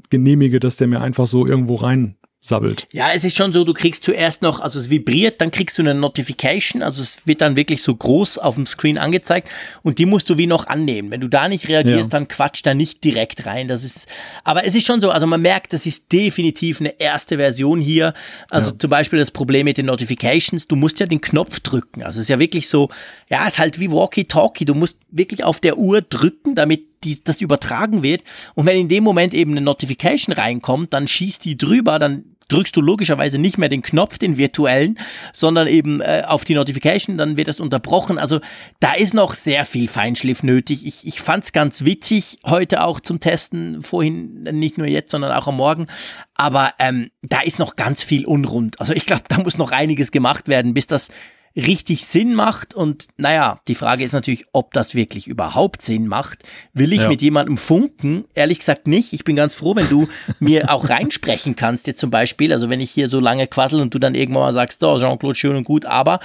genehmige, dass der mir einfach so irgendwo rein sabbelt. Ja, es ist schon so, du kriegst zuerst noch, also es vibriert, dann kriegst du eine Notification, also es wird dann wirklich so groß auf dem Screen angezeigt und die musst du wie noch annehmen. Wenn du da nicht reagierst, ja. dann quatscht da nicht direkt rein. Das ist, aber es ist schon so, also man merkt, das ist definitiv eine erste Version hier. Also ja. zum Beispiel das Problem mit den Notifications, du musst ja den Knopf drücken. Also es ist ja wirklich so, ja, es ist halt wie Walkie-Talkie. Du musst wirklich auf der Uhr drücken, damit die, das übertragen wird. Und wenn in dem Moment eben eine Notification reinkommt, dann schießt die drüber, dann drückst du logischerweise nicht mehr den Knopf, den virtuellen, sondern eben äh, auf die Notification, dann wird das unterbrochen. Also da ist noch sehr viel Feinschliff nötig. Ich, ich fand es ganz witzig heute auch zum Testen, vorhin nicht nur jetzt, sondern auch am Morgen. Aber ähm, da ist noch ganz viel unrund. Also ich glaube, da muss noch einiges gemacht werden, bis das richtig Sinn macht. Und naja, die Frage ist natürlich, ob das wirklich überhaupt Sinn macht. Will ich ja. mit jemandem funken? Ehrlich gesagt nicht. Ich bin ganz froh, wenn du mir auch reinsprechen kannst, jetzt zum Beispiel. Also wenn ich hier so lange quassel und du dann irgendwann mal sagst, oh, Jean-Claude, schön und gut, aber,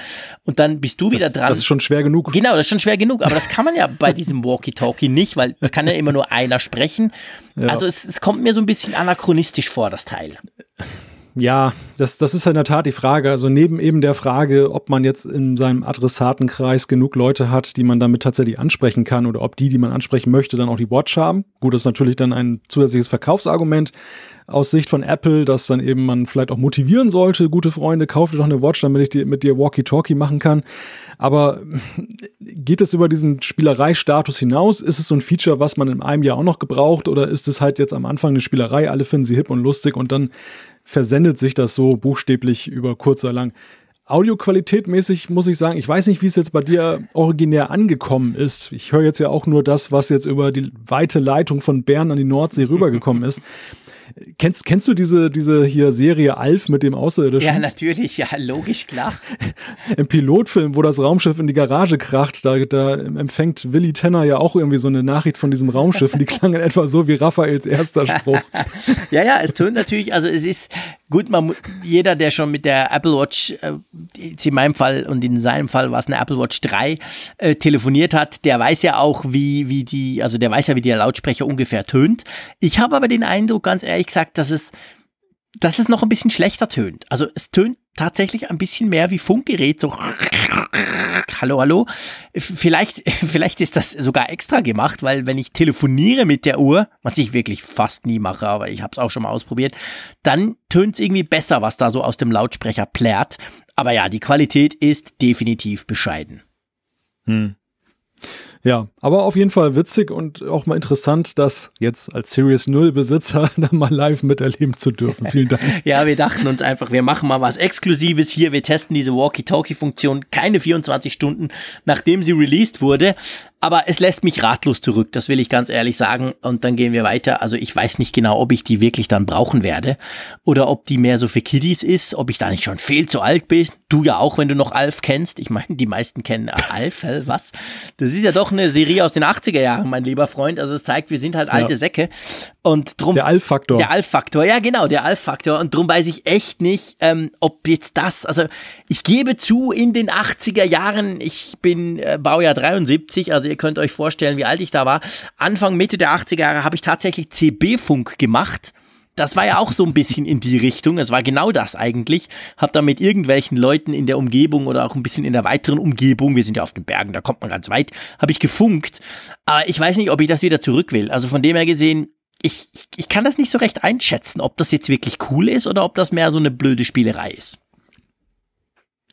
und dann bist du wieder das, dran. Das ist schon schwer genug. Genau, das ist schon schwer genug. Aber das kann man ja bei diesem Walkie-Talkie nicht, weil es kann ja immer nur einer sprechen. Ja. Also es, es kommt mir so ein bisschen anachronistisch vor, das Teil. Ja, das, das ist in der Tat die Frage. Also neben eben der Frage, ob man jetzt in seinem Adressatenkreis genug Leute hat, die man damit tatsächlich ansprechen kann oder ob die, die man ansprechen möchte, dann auch die Watch haben. Gut, das ist natürlich dann ein zusätzliches Verkaufsargument aus Sicht von Apple, dass dann eben man vielleicht auch motivieren sollte, gute Freunde, kauft doch eine Watch, damit ich die, mit dir Walkie-Talkie machen kann. Aber geht es über diesen Spielerei-Status hinaus? Ist es so ein Feature, was man in einem Jahr auch noch gebraucht? Oder ist es halt jetzt am Anfang eine Spielerei, alle finden sie hip und lustig und dann versendet sich das so buchstäblich über kurz oder lang. Audioqualitätmäßig muss ich sagen, ich weiß nicht, wie es jetzt bei dir originär angekommen ist. Ich höre jetzt ja auch nur das, was jetzt über die weite Leitung von Bern an die Nordsee rübergekommen ist. Kennst, kennst du diese, diese hier Serie Alf mit dem Außerirdischen? Ja, natürlich, ja, logisch, klar. Im Pilotfilm, wo das Raumschiff in die Garage kracht, da, da empfängt Willy Tenner ja auch irgendwie so eine Nachricht von diesem Raumschiff und die klang in etwa so wie Raphaels erster Spruch. ja, ja, es tönt natürlich, also es ist gut, man, jeder, der schon mit der Apple Watch, äh, in meinem Fall und in seinem Fall war es eine Apple Watch 3, äh, telefoniert hat, der weiß ja auch, wie, wie die, also der weiß ja, wie der Lautsprecher ungefähr tönt. Ich habe aber den Eindruck, ganz ehrlich, gesagt, dass es, dass es noch ein bisschen schlechter tönt. Also es tönt tatsächlich ein bisschen mehr wie Funkgerät, so hallo, hallo. Vielleicht, vielleicht ist das sogar extra gemacht, weil wenn ich telefoniere mit der Uhr, was ich wirklich fast nie mache, aber ich habe es auch schon mal ausprobiert, dann tönt es irgendwie besser, was da so aus dem Lautsprecher plärt. Aber ja, die Qualität ist definitiv bescheiden. Hm. Ja, aber auf jeden Fall witzig und auch mal interessant, das jetzt als Series 0 Besitzer dann mal live miterleben zu dürfen. Vielen Dank. ja, wir dachten uns einfach, wir machen mal was Exklusives hier. Wir testen diese Walkie-Talkie-Funktion keine 24 Stunden, nachdem sie released wurde. Aber es lässt mich ratlos zurück, das will ich ganz ehrlich sagen. Und dann gehen wir weiter. Also ich weiß nicht genau, ob ich die wirklich dann brauchen werde oder ob die mehr so für Kiddies ist, ob ich da nicht schon viel zu alt bin. Du ja auch, wenn du noch Alf kennst. Ich meine, die meisten kennen Alf, was? Das ist ja doch eine Serie aus den 80er Jahren, mein lieber Freund. Also es zeigt, wir sind halt alte ja. Säcke. Und drum. Der Alf-Faktor. Der Alf-Faktor, ja genau, der Alf-Faktor. Und drum weiß ich echt nicht, ähm, ob jetzt das, also ich gebe zu, in den 80er Jahren, ich bin äh, Baujahr 73, also ihr könnt euch vorstellen, wie alt ich da war. Anfang, Mitte der 80er Jahre habe ich tatsächlich CB-Funk gemacht. das war ja auch so ein bisschen in die Richtung. Es war genau das eigentlich. Hab da mit irgendwelchen Leuten in der Umgebung oder auch ein bisschen in der weiteren Umgebung, wir sind ja auf den Bergen, da kommt man ganz weit, habe ich gefunkt. Aber ich weiß nicht, ob ich das wieder zurück will. Also von dem her gesehen, ich, ich kann das nicht so recht einschätzen, ob das jetzt wirklich cool ist oder ob das mehr so eine blöde Spielerei ist.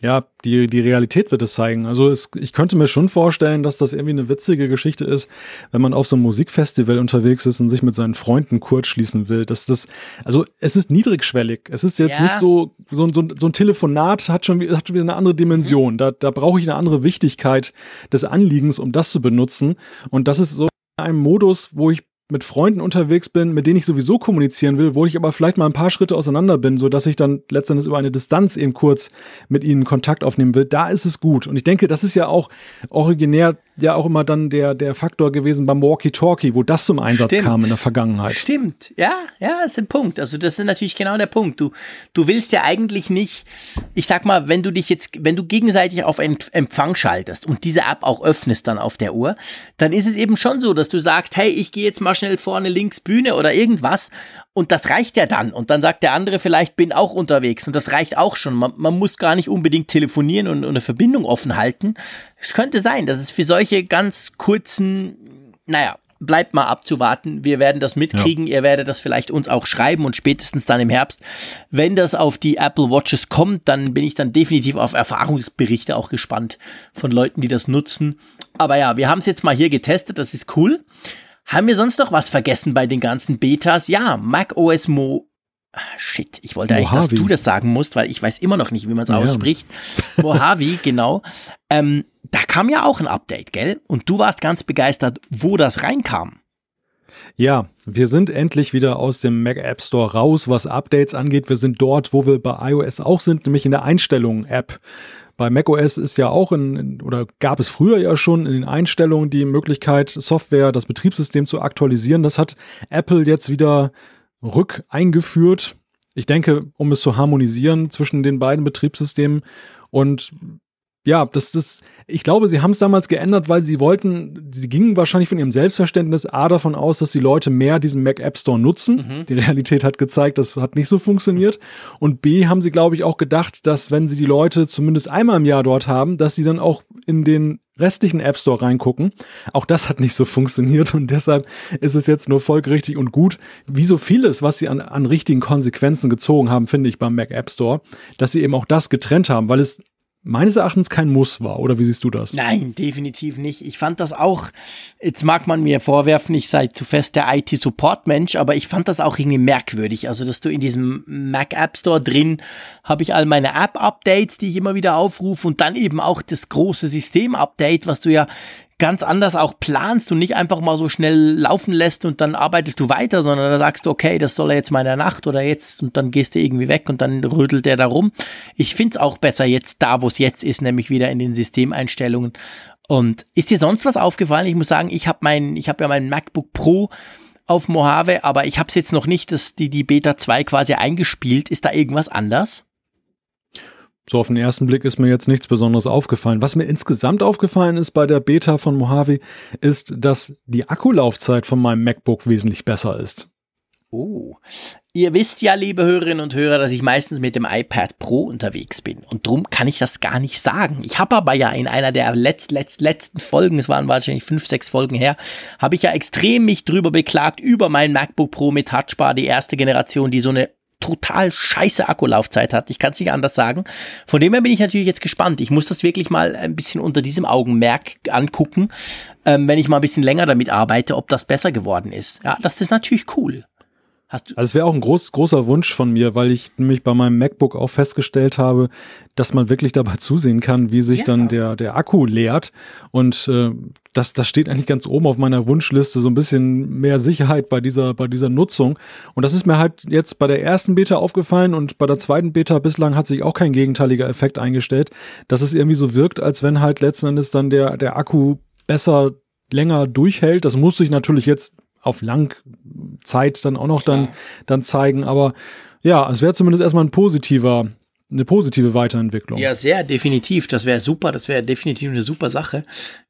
Ja, die, die Realität wird es zeigen. Also es, ich könnte mir schon vorstellen, dass das irgendwie eine witzige Geschichte ist, wenn man auf so einem Musikfestival unterwegs ist und sich mit seinen Freunden kurz schließen will. Das, das, also es ist niedrigschwellig. Es ist jetzt ja. nicht so, so, so, so ein Telefonat hat schon, hat schon wieder eine andere Dimension. Mhm. Da, da brauche ich eine andere Wichtigkeit des Anliegens, um das zu benutzen. Und das ist so ein Modus, wo ich mit Freunden unterwegs bin, mit denen ich sowieso kommunizieren will, wo ich aber vielleicht mal ein paar Schritte auseinander bin, so dass ich dann letztendlich über eine Distanz eben kurz mit ihnen Kontakt aufnehmen will, da ist es gut. Und ich denke, das ist ja auch originär ja auch immer dann der, der Faktor gewesen beim Walkie-Talkie, wo das zum Einsatz Stimmt. kam in der Vergangenheit. Stimmt, ja, ja, ist ein Punkt. Also das ist natürlich genau der Punkt. Du, du willst ja eigentlich nicht, ich sag mal, wenn du dich jetzt, wenn du gegenseitig auf Empfang schaltest und diese App auch öffnest dann auf der Uhr, dann ist es eben schon so, dass du sagst, hey, ich gehe jetzt mal schnell vorne links Bühne oder irgendwas und das reicht ja dann. Und dann sagt der andere vielleicht, bin auch unterwegs und das reicht auch schon. Man, man muss gar nicht unbedingt telefonieren und, und eine Verbindung offen halten. Es könnte sein, dass es für solche ganz kurzen, naja, bleibt mal abzuwarten. Wir werden das mitkriegen. Ja. Ihr werdet das vielleicht uns auch schreiben und spätestens dann im Herbst, wenn das auf die Apple Watches kommt, dann bin ich dann definitiv auf Erfahrungsberichte auch gespannt von Leuten, die das nutzen. Aber ja, wir haben es jetzt mal hier getestet. Das ist cool. Haben wir sonst noch was vergessen bei den ganzen Betas? Ja, Mac OS Mo. Ah, shit, ich wollte Mojave. eigentlich, dass du das sagen musst, weil ich weiß immer noch nicht, wie man es ja. ausspricht. Mojave, genau. Ähm, da kam ja auch ein Update, gell? Und du warst ganz begeistert, wo das reinkam. Ja, wir sind endlich wieder aus dem Mac App Store raus, was Updates angeht. Wir sind dort, wo wir bei iOS auch sind, nämlich in der Einstellungen-App. Bei macOS ist ja auch in, oder gab es früher ja schon in den Einstellungen die Möglichkeit, Software, das Betriebssystem zu aktualisieren. Das hat Apple jetzt wieder rück eingeführt. Ich denke, um es zu harmonisieren zwischen den beiden Betriebssystemen. Und ja, das, das, ich glaube, sie haben es damals geändert, weil sie wollten, sie gingen wahrscheinlich von ihrem Selbstverständnis A davon aus, dass die Leute mehr diesen Mac App Store nutzen. Mhm. Die Realität hat gezeigt, das hat nicht so funktioniert. Und B haben sie, glaube ich, auch gedacht, dass wenn sie die Leute zumindest einmal im Jahr dort haben, dass sie dann auch in den restlichen App Store reingucken. Auch das hat nicht so funktioniert und deshalb ist es jetzt nur folgerichtig und gut, wie so vieles, was sie an, an richtigen Konsequenzen gezogen haben, finde ich beim Mac App Store, dass sie eben auch das getrennt haben, weil es meines Erachtens kein Muss war, oder wie siehst du das? Nein, definitiv nicht. Ich fand das auch, jetzt mag man mir vorwerfen, ich sei zu fest der IT-Support-Mensch, aber ich fand das auch irgendwie merkwürdig. Also, dass du in diesem Mac App Store drin habe ich all meine App-Updates, die ich immer wieder aufrufe und dann eben auch das große System-Update, was du ja ganz anders auch planst und nicht einfach mal so schnell laufen lässt und dann arbeitest du weiter, sondern da sagst du, okay, das soll er jetzt mal in der Nacht oder jetzt und dann gehst du irgendwie weg und dann rödelt er da rum. Ich find's auch besser jetzt da, wo es jetzt ist, nämlich wieder in den Systemeinstellungen. Und ist dir sonst was aufgefallen? Ich muss sagen, ich habe mein, ich habe ja mein MacBook Pro auf Mojave, aber ich habe es jetzt noch nicht, dass die, die Beta 2 quasi eingespielt. Ist da irgendwas anders? So auf den ersten Blick ist mir jetzt nichts Besonderes aufgefallen. Was mir insgesamt aufgefallen ist bei der Beta von Mojave, ist, dass die Akkulaufzeit von meinem MacBook wesentlich besser ist. Oh, ihr wisst ja, liebe Hörerinnen und Hörer, dass ich meistens mit dem iPad Pro unterwegs bin und drum kann ich das gar nicht sagen. Ich habe aber ja in einer der letzt, letzt, letzten Folgen, es waren wahrscheinlich fünf, sechs Folgen her, habe ich ja extrem mich drüber beklagt über mein MacBook Pro mit Touchbar, die erste Generation, die so eine total scheiße Akkulaufzeit hat. Ich kann es nicht anders sagen. Von dem her bin ich natürlich jetzt gespannt. Ich muss das wirklich mal ein bisschen unter diesem Augenmerk angucken, ähm, wenn ich mal ein bisschen länger damit arbeite, ob das besser geworden ist. Ja, das ist natürlich cool. Hast du also es wäre auch ein groß, großer Wunsch von mir, weil ich nämlich bei meinem MacBook auch festgestellt habe, dass man wirklich dabei zusehen kann, wie sich ja. dann der, der Akku leert. Und äh, das, das steht eigentlich ganz oben auf meiner Wunschliste, so ein bisschen mehr Sicherheit bei dieser, bei dieser Nutzung. Und das ist mir halt jetzt bei der ersten Beta aufgefallen und bei der zweiten Beta bislang hat sich auch kein gegenteiliger Effekt eingestellt, dass es irgendwie so wirkt, als wenn halt letzten Endes dann der, der Akku besser länger durchhält. Das muss sich natürlich jetzt auf lang Zeit dann auch noch dann, dann zeigen. Aber ja, es wäre zumindest erstmal ein positiver, eine positive Weiterentwicklung. Ja, sehr definitiv. Das wäre super. Das wäre definitiv eine super Sache.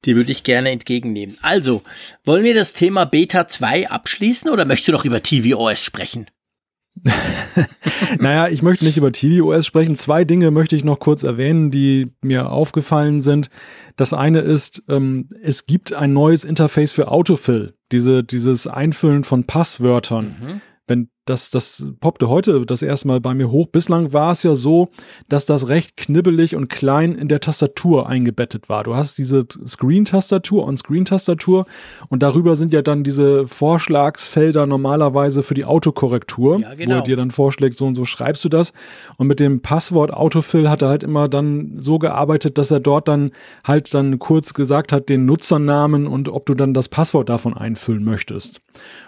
Die würde ich gerne entgegennehmen. Also, wollen wir das Thema Beta 2 abschließen oder möchtest du noch über tvOS sprechen? naja, ich möchte nicht über tvOS sprechen. Zwei Dinge möchte ich noch kurz erwähnen, die mir aufgefallen sind. Das eine ist, ähm, es gibt ein neues Interface für Autofill, diese, dieses Einfüllen von Passwörtern. Mhm wenn das, das poppte heute das erste Mal bei mir hoch. Bislang war es ja so, dass das recht knibbelig und klein in der Tastatur eingebettet war. Du hast diese Screen-Tastatur und Screen-Tastatur und darüber sind ja dann diese Vorschlagsfelder normalerweise für die Autokorrektur, ja, genau. wo er genau. dir dann vorschlägt, so und so schreibst du das. Und mit dem Passwort Autofill hat er halt immer dann so gearbeitet, dass er dort dann halt dann kurz gesagt hat, den Nutzernamen und ob du dann das Passwort davon einfüllen möchtest.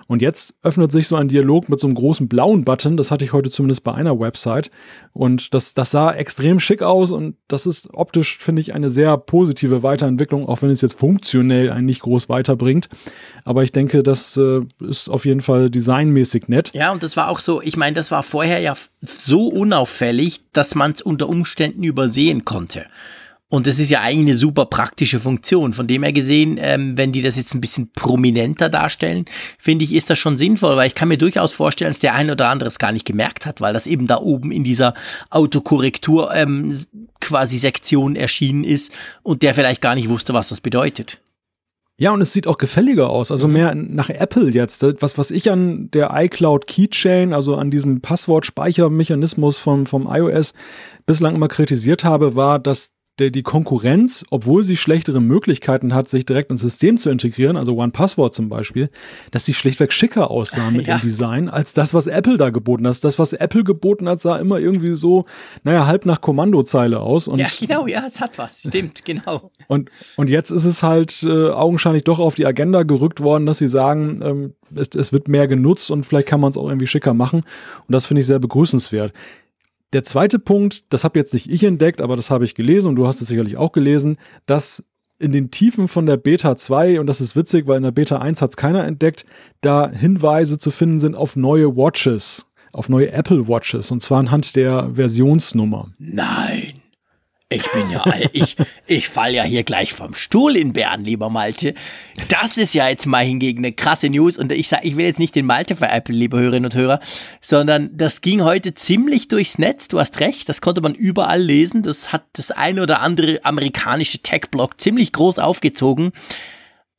Und jetzt öffnet sich so ein Dialog mit so einem großen blauen Button. Das hatte ich heute zumindest bei einer Website. Und das, das sah extrem schick aus. Und das ist optisch, finde ich, eine sehr positive Weiterentwicklung, auch wenn es jetzt funktionell einen nicht groß weiterbringt. Aber ich denke, das äh, ist auf jeden Fall designmäßig nett. Ja, und das war auch so, ich meine, das war vorher ja so unauffällig, dass man es unter Umständen übersehen konnte. Und das ist ja eigentlich eine super praktische Funktion. Von dem her gesehen, ähm, wenn die das jetzt ein bisschen prominenter darstellen, finde ich, ist das schon sinnvoll, weil ich kann mir durchaus vorstellen, dass der ein oder andere es gar nicht gemerkt hat, weil das eben da oben in dieser Autokorrektur ähm, quasi Sektion erschienen ist und der vielleicht gar nicht wusste, was das bedeutet. Ja, und es sieht auch gefälliger aus, also mhm. mehr nach Apple jetzt. Was, was ich an der iCloud Keychain, also an diesem Passwortspeichermechanismus vom, vom iOS bislang immer kritisiert habe, war, dass der, die Konkurrenz, obwohl sie schlechtere Möglichkeiten hat, sich direkt ins System zu integrieren, also One Password zum Beispiel, dass sie schlichtweg schicker aussahen mit ja. dem Design, als das, was Apple da geboten hat. Das, was Apple geboten hat, sah immer irgendwie so, naja, halb nach Kommandozeile aus. Und, ja, genau, ja, es hat was, stimmt, genau. Und, und jetzt ist es halt äh, augenscheinlich doch auf die Agenda gerückt worden, dass sie sagen, ähm, es, es wird mehr genutzt und vielleicht kann man es auch irgendwie schicker machen. Und das finde ich sehr begrüßenswert. Der zweite Punkt, das habe jetzt nicht ich entdeckt, aber das habe ich gelesen und du hast es sicherlich auch gelesen, dass in den Tiefen von der Beta 2, und das ist witzig, weil in der Beta 1 hat es keiner entdeckt, da Hinweise zu finden sind auf neue Watches, auf neue Apple Watches, und zwar anhand der Versionsnummer. Nein. Ich bin ja, ich, ich fall ja hier gleich vom Stuhl in Bern, lieber Malte. Das ist ja jetzt mal hingegen eine krasse News und ich sag, ich will jetzt nicht den Malte veräppeln, liebe Hörerinnen und Hörer, sondern das ging heute ziemlich durchs Netz. Du hast recht, das konnte man überall lesen. Das hat das eine oder andere amerikanische Tech-Blog ziemlich groß aufgezogen.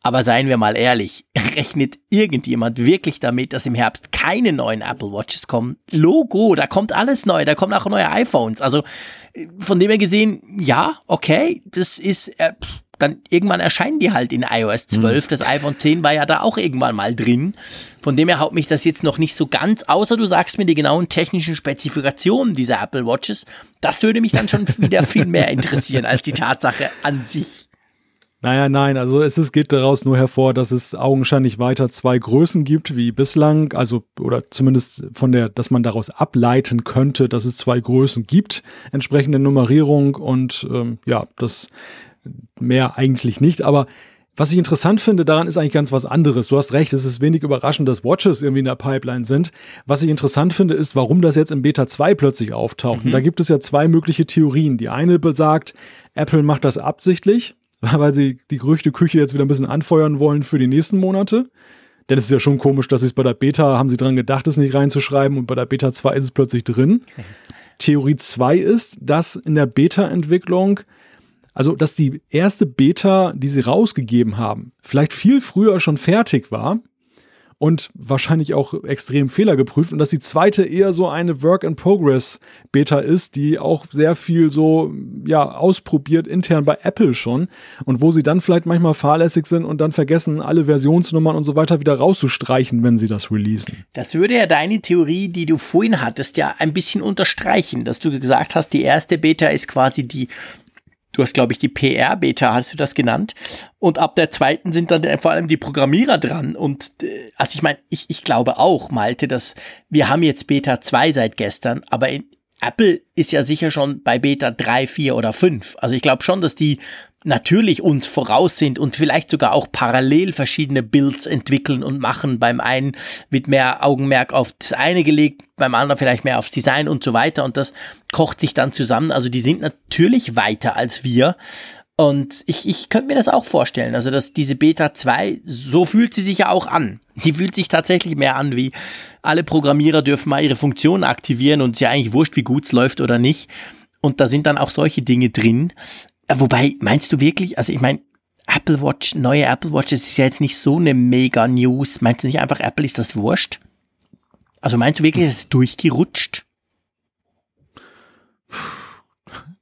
Aber seien wir mal ehrlich, rechnet irgendjemand wirklich damit, dass im Herbst keine neuen Apple Watches kommen? Logo, da kommt alles neu, da kommen auch neue iPhones. Also von dem her gesehen, ja, okay, das ist äh, dann irgendwann erscheinen die halt in iOS 12. Mhm. Das iPhone 10 war ja da auch irgendwann mal drin. Von dem her haut mich das jetzt noch nicht so ganz, außer du sagst mir die genauen technischen Spezifikationen dieser Apple Watches. Das würde mich dann schon wieder viel mehr interessieren als die Tatsache an sich. Naja, nein, also es ist, geht daraus nur hervor, dass es augenscheinlich weiter zwei Größen gibt wie bislang, also oder zumindest von der, dass man daraus ableiten könnte, dass es zwei Größen gibt, entsprechende Nummerierung und ähm, ja, das mehr eigentlich nicht, aber was ich interessant finde daran ist eigentlich ganz was anderes. Du hast recht, es ist wenig überraschend, dass Watches irgendwie in der Pipeline sind. Was ich interessant finde, ist, warum das jetzt in Beta 2 plötzlich auftaucht. Mhm. Und da gibt es ja zwei mögliche Theorien. Die eine besagt, Apple macht das absichtlich, weil sie die Gerüchteküche jetzt wieder ein bisschen anfeuern wollen für die nächsten Monate. Denn es ist ja schon komisch, dass sie es bei der Beta, haben sie dran gedacht, es nicht reinzuschreiben und bei der Beta 2 ist es plötzlich drin. Theorie 2 ist, dass in der Beta-Entwicklung, also dass die erste Beta, die sie rausgegeben haben, vielleicht viel früher schon fertig war und wahrscheinlich auch extrem fehlergeprüft und dass die zweite eher so eine Work-in-Progress-Beta ist, die auch sehr viel so, ja, ausprobiert intern bei Apple schon und wo sie dann vielleicht manchmal fahrlässig sind und dann vergessen, alle Versionsnummern und so weiter wieder rauszustreichen, wenn sie das releasen. Das würde ja deine Theorie, die du vorhin hattest, ja ein bisschen unterstreichen, dass du gesagt hast, die erste Beta ist quasi die Du hast, glaube ich, die PR-Beta, hast du das genannt? Und ab der zweiten sind dann vor allem die Programmierer dran. Und äh, also ich meine, ich, ich glaube auch, Malte, dass wir haben jetzt Beta 2 seit gestern, aber in, Apple ist ja sicher schon bei Beta 3, 4 oder 5. Also ich glaube schon, dass die natürlich uns voraus sind und vielleicht sogar auch parallel verschiedene Builds entwickeln und machen. Beim einen mit mehr Augenmerk auf das eine gelegt, beim anderen vielleicht mehr aufs Design und so weiter. Und das kocht sich dann zusammen. Also die sind natürlich weiter als wir. Und ich, ich könnte mir das auch vorstellen. Also, dass diese Beta 2, so fühlt sie sich ja auch an. Die fühlt sich tatsächlich mehr an wie alle Programmierer dürfen mal ihre Funktionen aktivieren und ist ja eigentlich wurscht, wie gut es läuft oder nicht. Und da sind dann auch solche Dinge drin. Äh, wobei, meinst du wirklich, also ich meine, Apple Watch, neue Apple Watch, das ist ja jetzt nicht so eine mega News. Meinst du nicht einfach, Apple ist das wurscht? Also meinst du wirklich, es ist durchgerutscht?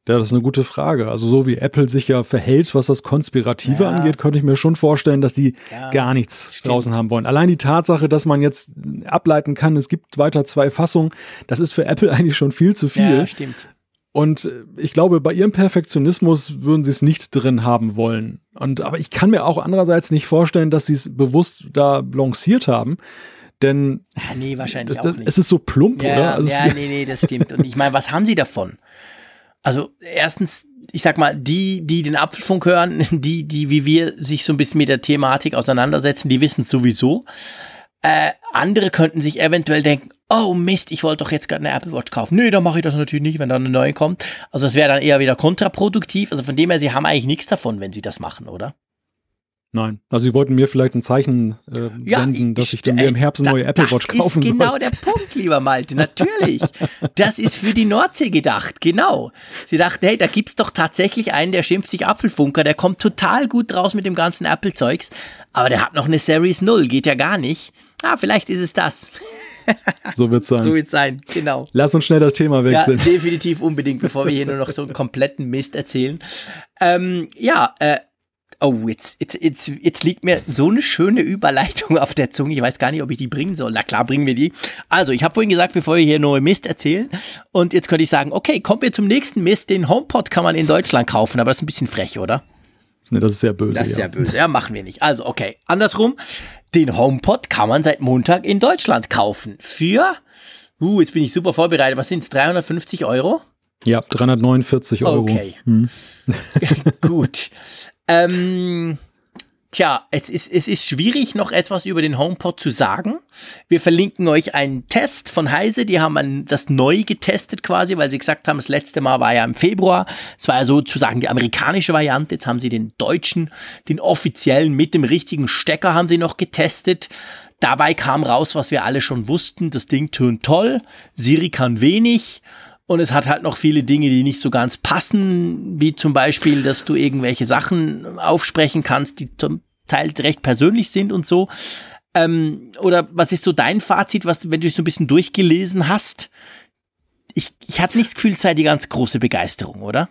Ja, das ist eine gute Frage. Also so wie Apple sich ja verhält, was das Konspirative Ja. angeht, könnte ich mir schon vorstellen, dass die Ja, gar nichts stimmt. draußen haben wollen. Allein die Tatsache, dass man jetzt ableiten kann, es gibt weiter zwei Fassungen, das ist für Apple eigentlich schon viel zu viel. Ja, stimmt. Und äh, ich glaube, bei ihrem Perfektionismus würden sie es nicht drin haben wollen. Und aber ich kann mir auch andererseits nicht vorstellen, dass sie es bewusst da lanciert haben. Denn nee, wahrscheinlich das, das, auch nicht. es ist so plump, ja, oder? Also ja, nee, nee, das stimmt. Und ich meine, was haben sie davon? Also erstens, ich sag mal, die, die den Apfelfunk hören, die, die wie wir sich so ein bisschen mit der Thematik auseinandersetzen, die wissen es sowieso. Äh, andere könnten sich eventuell denken, oh Mist, ich wollte doch jetzt gerade eine Apple Watch kaufen. Nee, dann mache ich das natürlich nicht, wenn dann eine neue kommt. Also es wäre dann eher wieder kontraproduktiv. Also von dem her, sie haben eigentlich nichts davon, wenn sie das machen, oder? Nein. Also sie wollten mir vielleicht ein Zeichen äh, senden, dass ich dann mir im Herbst eine da- neue Apple Watch kaufen Das ist soll. genau der Punkt, lieber Malte, natürlich. Das ist für die Nordsee gedacht, genau. Sie dachten, hey, da gibt's doch tatsächlich einen, der schimpft sich Apfelfunker, der kommt total gut raus mit dem ganzen Apple-Zeugs, aber der hat noch eine Series 0, geht ja gar nicht. Ah, vielleicht ist es das. So wird's sein. So wird's sein, genau. Lass uns schnell das Thema Ja, wechseln. definitiv unbedingt, bevor wir hier nur noch so einen kompletten Mist erzählen. Ähm, ja, äh, oh, jetzt, jetzt, jetzt, jetzt liegt mir so eine schöne Überleitung auf der Zunge. Ich weiß gar nicht, ob ich die bringen soll. Na klar, bringen wir die. Also, ich habe vorhin gesagt, bevor wir hier nur Mist erzählen. Und jetzt könnte ich sagen, okay, kommen wir zum nächsten Mist. Den HomePod kann man in Deutschland kaufen, aber das ist ein bisschen frech, oder? Nee, das ist sehr böse. Das ist ja ja. böse. Ja, machen wir nicht. Also, okay. Andersrum. Den HomePod kann man seit Montag in Deutschland kaufen. Für, uh, jetzt bin ich super vorbereitet. Was sind's? 350 Euro? ja, 349 Euro. Okay. Hm. Gut. Ähm, tja, es ist, es ist schwierig, noch etwas über den HomePod zu sagen. Wir verlinken euch einen Test von Heise. Die haben das neu getestet quasi, weil sie gesagt haben, das letzte Mal war ja im Februar. Es war ja sozusagen die amerikanische Variante. Jetzt haben sie den deutschen, den offiziellen mit dem richtigen Stecker haben sie noch getestet. Dabei kam raus, was wir alle schon wussten. Das Ding tönt toll. Siri kann wenig. Und es hat halt noch viele Dinge, die nicht so ganz passen, wie zum Beispiel, dass du irgendwelche Sachen aufsprechen kannst, die zum Teil recht persönlich sind und so. Ähm, oder was ist so dein Fazit, was, wenn du dich so ein bisschen durchgelesen hast? Ich, ich hatte nicht das Gefühl, es sei die ganz große Begeisterung, oder?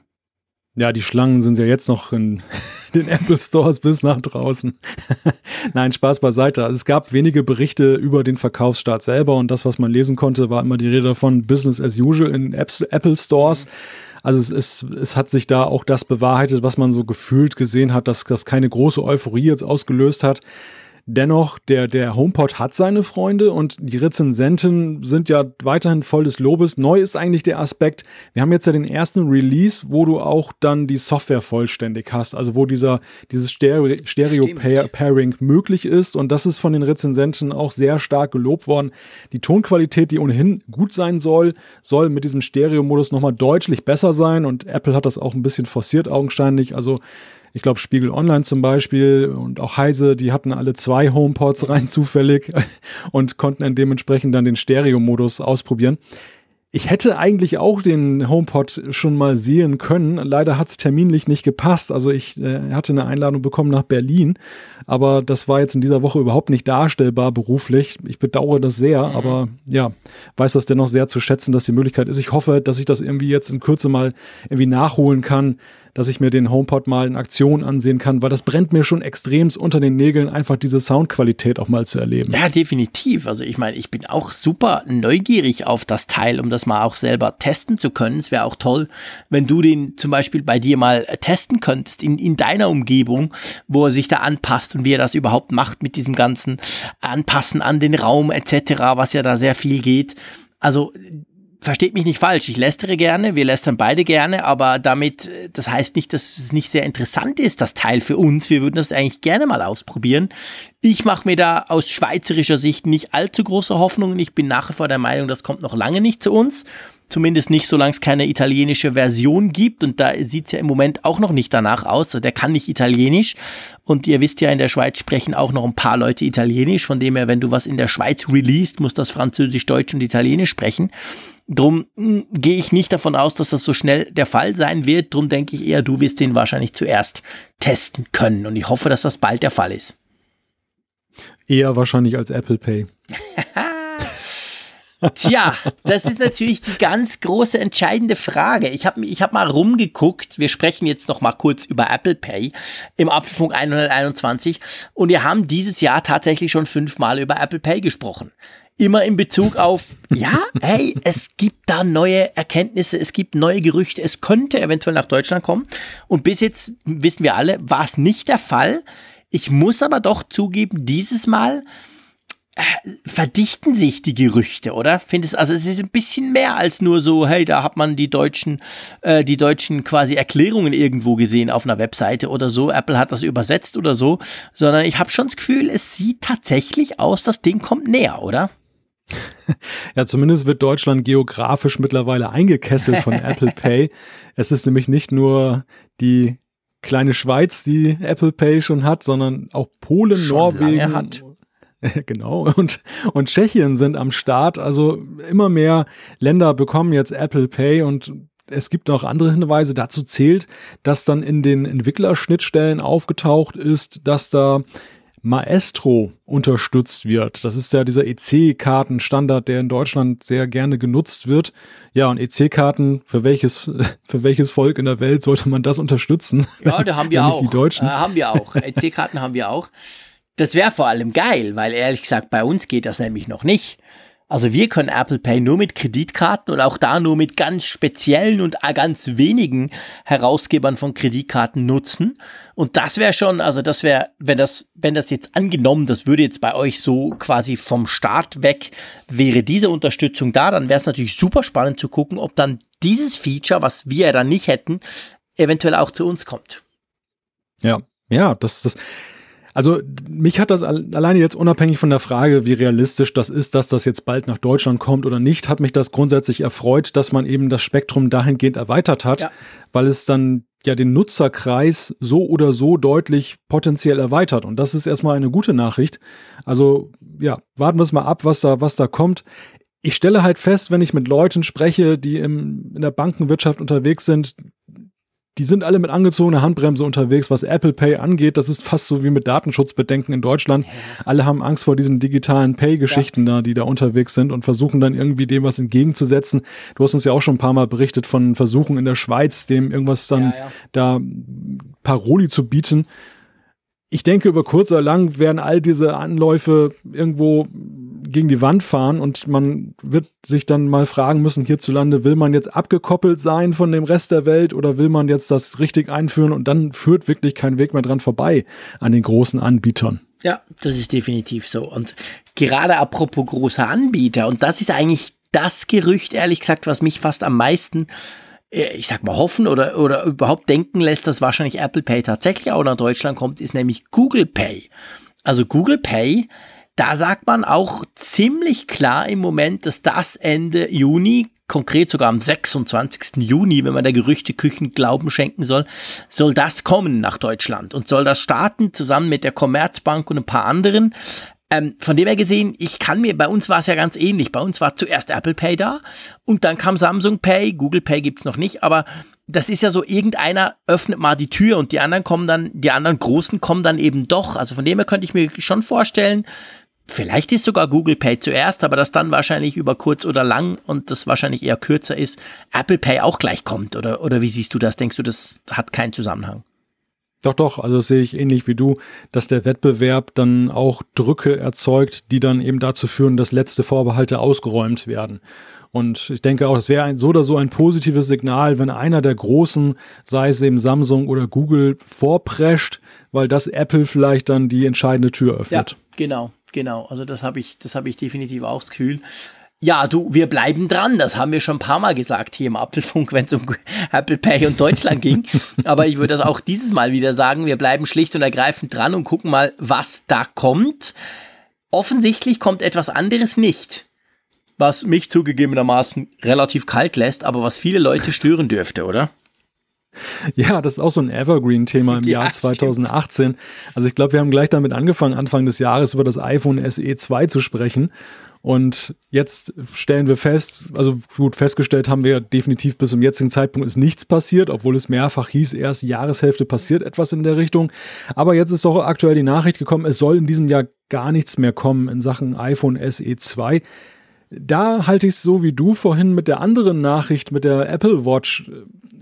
Ja, die Schlangen sind ja jetzt noch in den Apple Stores bis nach draußen. Nein, Spaß beiseite. Also es gab wenige Berichte über den Verkaufsstart selber und das, was man lesen konnte, war immer die Rede davon Business as usual in Apple Stores. Also es, ist, es hat sich da auch das bewahrheitet, was man so gefühlt gesehen hat, dass das keine große Euphorie jetzt ausgelöst hat. Dennoch, der, der HomePod hat seine Freunde und die Rezensenten sind ja weiterhin voll des Lobes. Neu ist eigentlich der Aspekt, wir haben jetzt ja den ersten Release, wo du auch dann die Software vollständig hast, also wo dieser, dieses Stereo-. Stereo-Pairing möglich ist und das ist von den Rezensenten auch sehr stark gelobt worden. Die Tonqualität, die ohnehin gut sein soll, soll mit diesem Stereo-Modus nochmal deutlich besser sein und Apple hat das auch ein bisschen forciert augenscheinlich, also ich glaube, Spiegel Online zum Beispiel und auch Heise, die hatten alle zwei HomePods rein zufällig und konnten dann dementsprechend dann den Stereo-Modus ausprobieren. Ich hätte eigentlich auch den HomePod schon mal sehen können. Leider hat es terminlich nicht gepasst. Also ich äh, hatte eine Einladung bekommen nach Berlin, aber das war jetzt in dieser Woche überhaupt nicht darstellbar beruflich. Ich bedauere das sehr, aber ja, weiß das dennoch sehr zu schätzen, dass die Möglichkeit ist. Ich hoffe, dass ich das irgendwie jetzt in Kürze mal irgendwie nachholen kann, dass ich mir den HomePod mal in Aktion ansehen kann, weil das brennt mir schon extremst unter den Nägeln, einfach diese Soundqualität auch mal zu erleben. Ja, definitiv. Also ich meine, ich bin auch super neugierig auf das Teil, um das mal auch selber testen zu können. Es wäre auch toll, wenn du den zum Beispiel bei dir mal äh, testen könntest in, in deiner Umgebung, wo er sich da anpasst und wie er das überhaupt macht mit diesem ganzen Anpassen an den Raum etc., was ja da sehr viel geht. Also versteht mich nicht falsch, ich lästere gerne, wir lästern beide gerne, aber damit, äh, das heißt nicht, dass es nicht sehr interessant ist, das Teil für uns. Wir würden das eigentlich gerne mal ausprobieren. Ich mache mir da aus schweizerischer Sicht nicht allzu große Hoffnungen. Ich bin nach wie vor der Meinung, das kommt noch lange nicht zu uns. Zumindest nicht, solange es keine italienische Version gibt. Und da sieht es ja im Moment auch noch nicht danach aus. Also der kann nicht Italienisch. Und ihr wisst ja, in der Schweiz sprechen auch noch ein paar Leute Italienisch. Von dem her, wenn du was in der Schweiz released, muss das Französisch, Deutsch und Italienisch sprechen. Drum hm, gehe ich nicht davon aus, dass das so schnell der Fall sein wird. Drum denke ich eher, du wirst den wahrscheinlich zuerst testen können. Und ich hoffe, dass das bald der Fall ist. Eher wahrscheinlich als Apple Pay. Tja, das ist natürlich die ganz große entscheidende Frage. Ich habe ich hab mal rumgeguckt. Wir sprechen jetzt noch mal kurz über Apple Pay im Apfelfunk 121 und wir haben dieses Jahr tatsächlich schon fünfmal über Apple Pay gesprochen. Immer in Bezug auf, ja, hey, es gibt da neue Erkenntnisse, es gibt neue Gerüchte, es könnte eventuell nach Deutschland kommen. Und bis jetzt wissen wir alle, war es nicht der Fall. Ich muss aber doch zugeben, dieses Mal verdichten sich die Gerüchte, oder? Findest also es ist ein bisschen mehr als nur so, hey, da hat man die deutschen, äh, die deutschen quasi Erklärungen irgendwo gesehen auf einer Webseite oder so. Apple hat das übersetzt oder so, sondern ich habe schon das Gefühl, es sieht tatsächlich aus, das Ding kommt näher, oder? Ja, zumindest wird Deutschland geografisch mittlerweile eingekesselt von Apple Pay. Es ist nämlich nicht nur die kleine Schweiz, die Apple Pay schon hat, sondern auch Polen, schon Norwegen hat. Genau. Und, und Tschechien sind am Start. Also immer mehr Länder bekommen jetzt Apple Pay und es gibt noch andere Hinweise. Dazu zählt, dass dann in den Entwicklerschnittstellen aufgetaucht ist, dass da Maestro unterstützt wird. Das ist ja dieser EC-Kartenstandard, der in Deutschland sehr gerne genutzt wird. Ja, und EC-Karten, für welches, für welches Volk in der Welt sollte man das unterstützen? Ja, da haben wir auch. Die Deutschen. Äh, haben wir auch. EC-Karten haben wir auch. Das wäre vor allem geil, weil ehrlich gesagt, bei uns geht das nämlich noch nicht. Also wir können Apple Pay nur mit Kreditkarten und auch da nur mit ganz speziellen und ganz wenigen Herausgebern von Kreditkarten nutzen. Und das wäre schon, also das wäre, wenn das, wenn das jetzt angenommen, das würde jetzt bei euch so quasi vom Start weg, wäre diese Unterstützung da, dann wäre es natürlich super spannend zu gucken, ob dann dieses Feature, was wir dann nicht hätten, eventuell auch zu uns kommt. Ja, ja, das, das, also mich hat das alleine jetzt unabhängig von der Frage, wie realistisch das ist, dass das jetzt bald nach Deutschland kommt oder nicht, hat mich das grundsätzlich erfreut, dass man eben das Spektrum dahingehend erweitert hat, ja. weil es dann ja den Nutzerkreis so oder so deutlich potenziell erweitert. Und das ist erstmal eine gute Nachricht. Also ja, warten wir es mal ab, was da, was da kommt. Ich stelle halt fest, wenn ich mit Leuten spreche, die im, in der Bankenwirtschaft unterwegs sind, die sind alle mit angezogener Handbremse unterwegs, was Apple Pay angeht. Das ist fast so wie mit Datenschutzbedenken in Deutschland. Alle haben Angst vor diesen digitalen Pay-Geschichten ja. da, die da unterwegs sind und versuchen dann irgendwie dem was entgegenzusetzen. Du hast uns ja auch schon ein paar Mal berichtet von Versuchen in der Schweiz, dem irgendwas dann ja, ja. da Paroli zu bieten ich denke, über kurz oder lang werden all diese Anläufe irgendwo gegen die Wand fahren und man wird sich dann mal fragen müssen, hierzulande, will man jetzt abgekoppelt sein von dem Rest der Welt oder will man jetzt das richtig einführen und dann führt wirklich kein Weg mehr dran vorbei an den großen Anbietern. Ja, das ist definitiv so. Und gerade apropos großer Anbieter, und das ist eigentlich das Gerücht, ehrlich gesagt, was mich fast am meisten äh, ich sag mal, hoffen oder, oder überhaupt denken lässt, dass wahrscheinlich Apple Pay tatsächlich auch nach Deutschland kommt, ist nämlich Google Pay. Also Google Pay, da sagt man auch ziemlich klar im Moment, dass das Ende Juni, konkret sogar am 26. Juni, wenn man der Gerüchteküchen Glauben schenken soll, soll das kommen nach Deutschland und soll das starten zusammen mit der Commerzbank und ein paar anderen. Ähm, von dem her gesehen, ich kann mir, bei uns war es ja ganz ähnlich. Bei uns war zuerst Apple Pay da und dann kam Samsung Pay, Google Pay gibt's noch nicht, aber das ist ja so, irgendeiner öffnet mal die Tür und die anderen kommen dann, die anderen Großen kommen dann eben doch. Also von dem her könnte ich mir schon vorstellen, Vielleicht ist sogar Google Pay zuerst, aber das dann wahrscheinlich über kurz oder lang und das wahrscheinlich eher kürzer ist, Apple Pay auch gleich kommt. Oder, oder wie siehst du das? Denkst du, das hat keinen Zusammenhang? Doch, doch, also das sehe ich ähnlich wie du, dass der Wettbewerb dann auch Drücke erzeugt, die dann eben dazu führen, dass letzte Vorbehalte ausgeräumt werden. Und ich denke auch, es wäre ein, so oder so ein positives Signal, wenn einer der Großen, sei es eben Samsung oder Google, vorprescht, weil das Apple vielleicht dann die entscheidende Tür öffnet. Ja, genau, genau. Also das habe ich, das habe ich definitiv auch das Gefühl. Ja, du, wir bleiben dran. Das haben wir schon ein paar Mal gesagt hier im Apfelfunk, wenn es um Apple Pay und Deutschland ging. Aber ich würde das auch dieses Mal wieder sagen. Wir bleiben schlicht und ergreifend dran und gucken mal, was da kommt. Offensichtlich kommt etwas anderes nicht. was mich zugegebenermaßen relativ kalt lässt, aber was viele Leute stören dürfte, oder? Ja, das ist auch so ein Evergreen-Thema im ja, Jahr 2018. Stimmt. Also ich glaube, wir haben gleich damit angefangen, Anfang des Jahres über das iPhone SE 2 zu sprechen. Und jetzt stellen wir fest, also gut festgestellt haben wir definitiv bis zum jetzigen Zeitpunkt ist nichts passiert, obwohl es mehrfach hieß, erst Jahreshälfte passiert etwas in der Richtung. Aber jetzt ist doch aktuell die Nachricht gekommen, es soll in diesem Jahr gar nichts mehr kommen in Sachen iPhone SE 2. Da halte ich es so wie du vorhin mit der anderen Nachricht mit der Apple Watch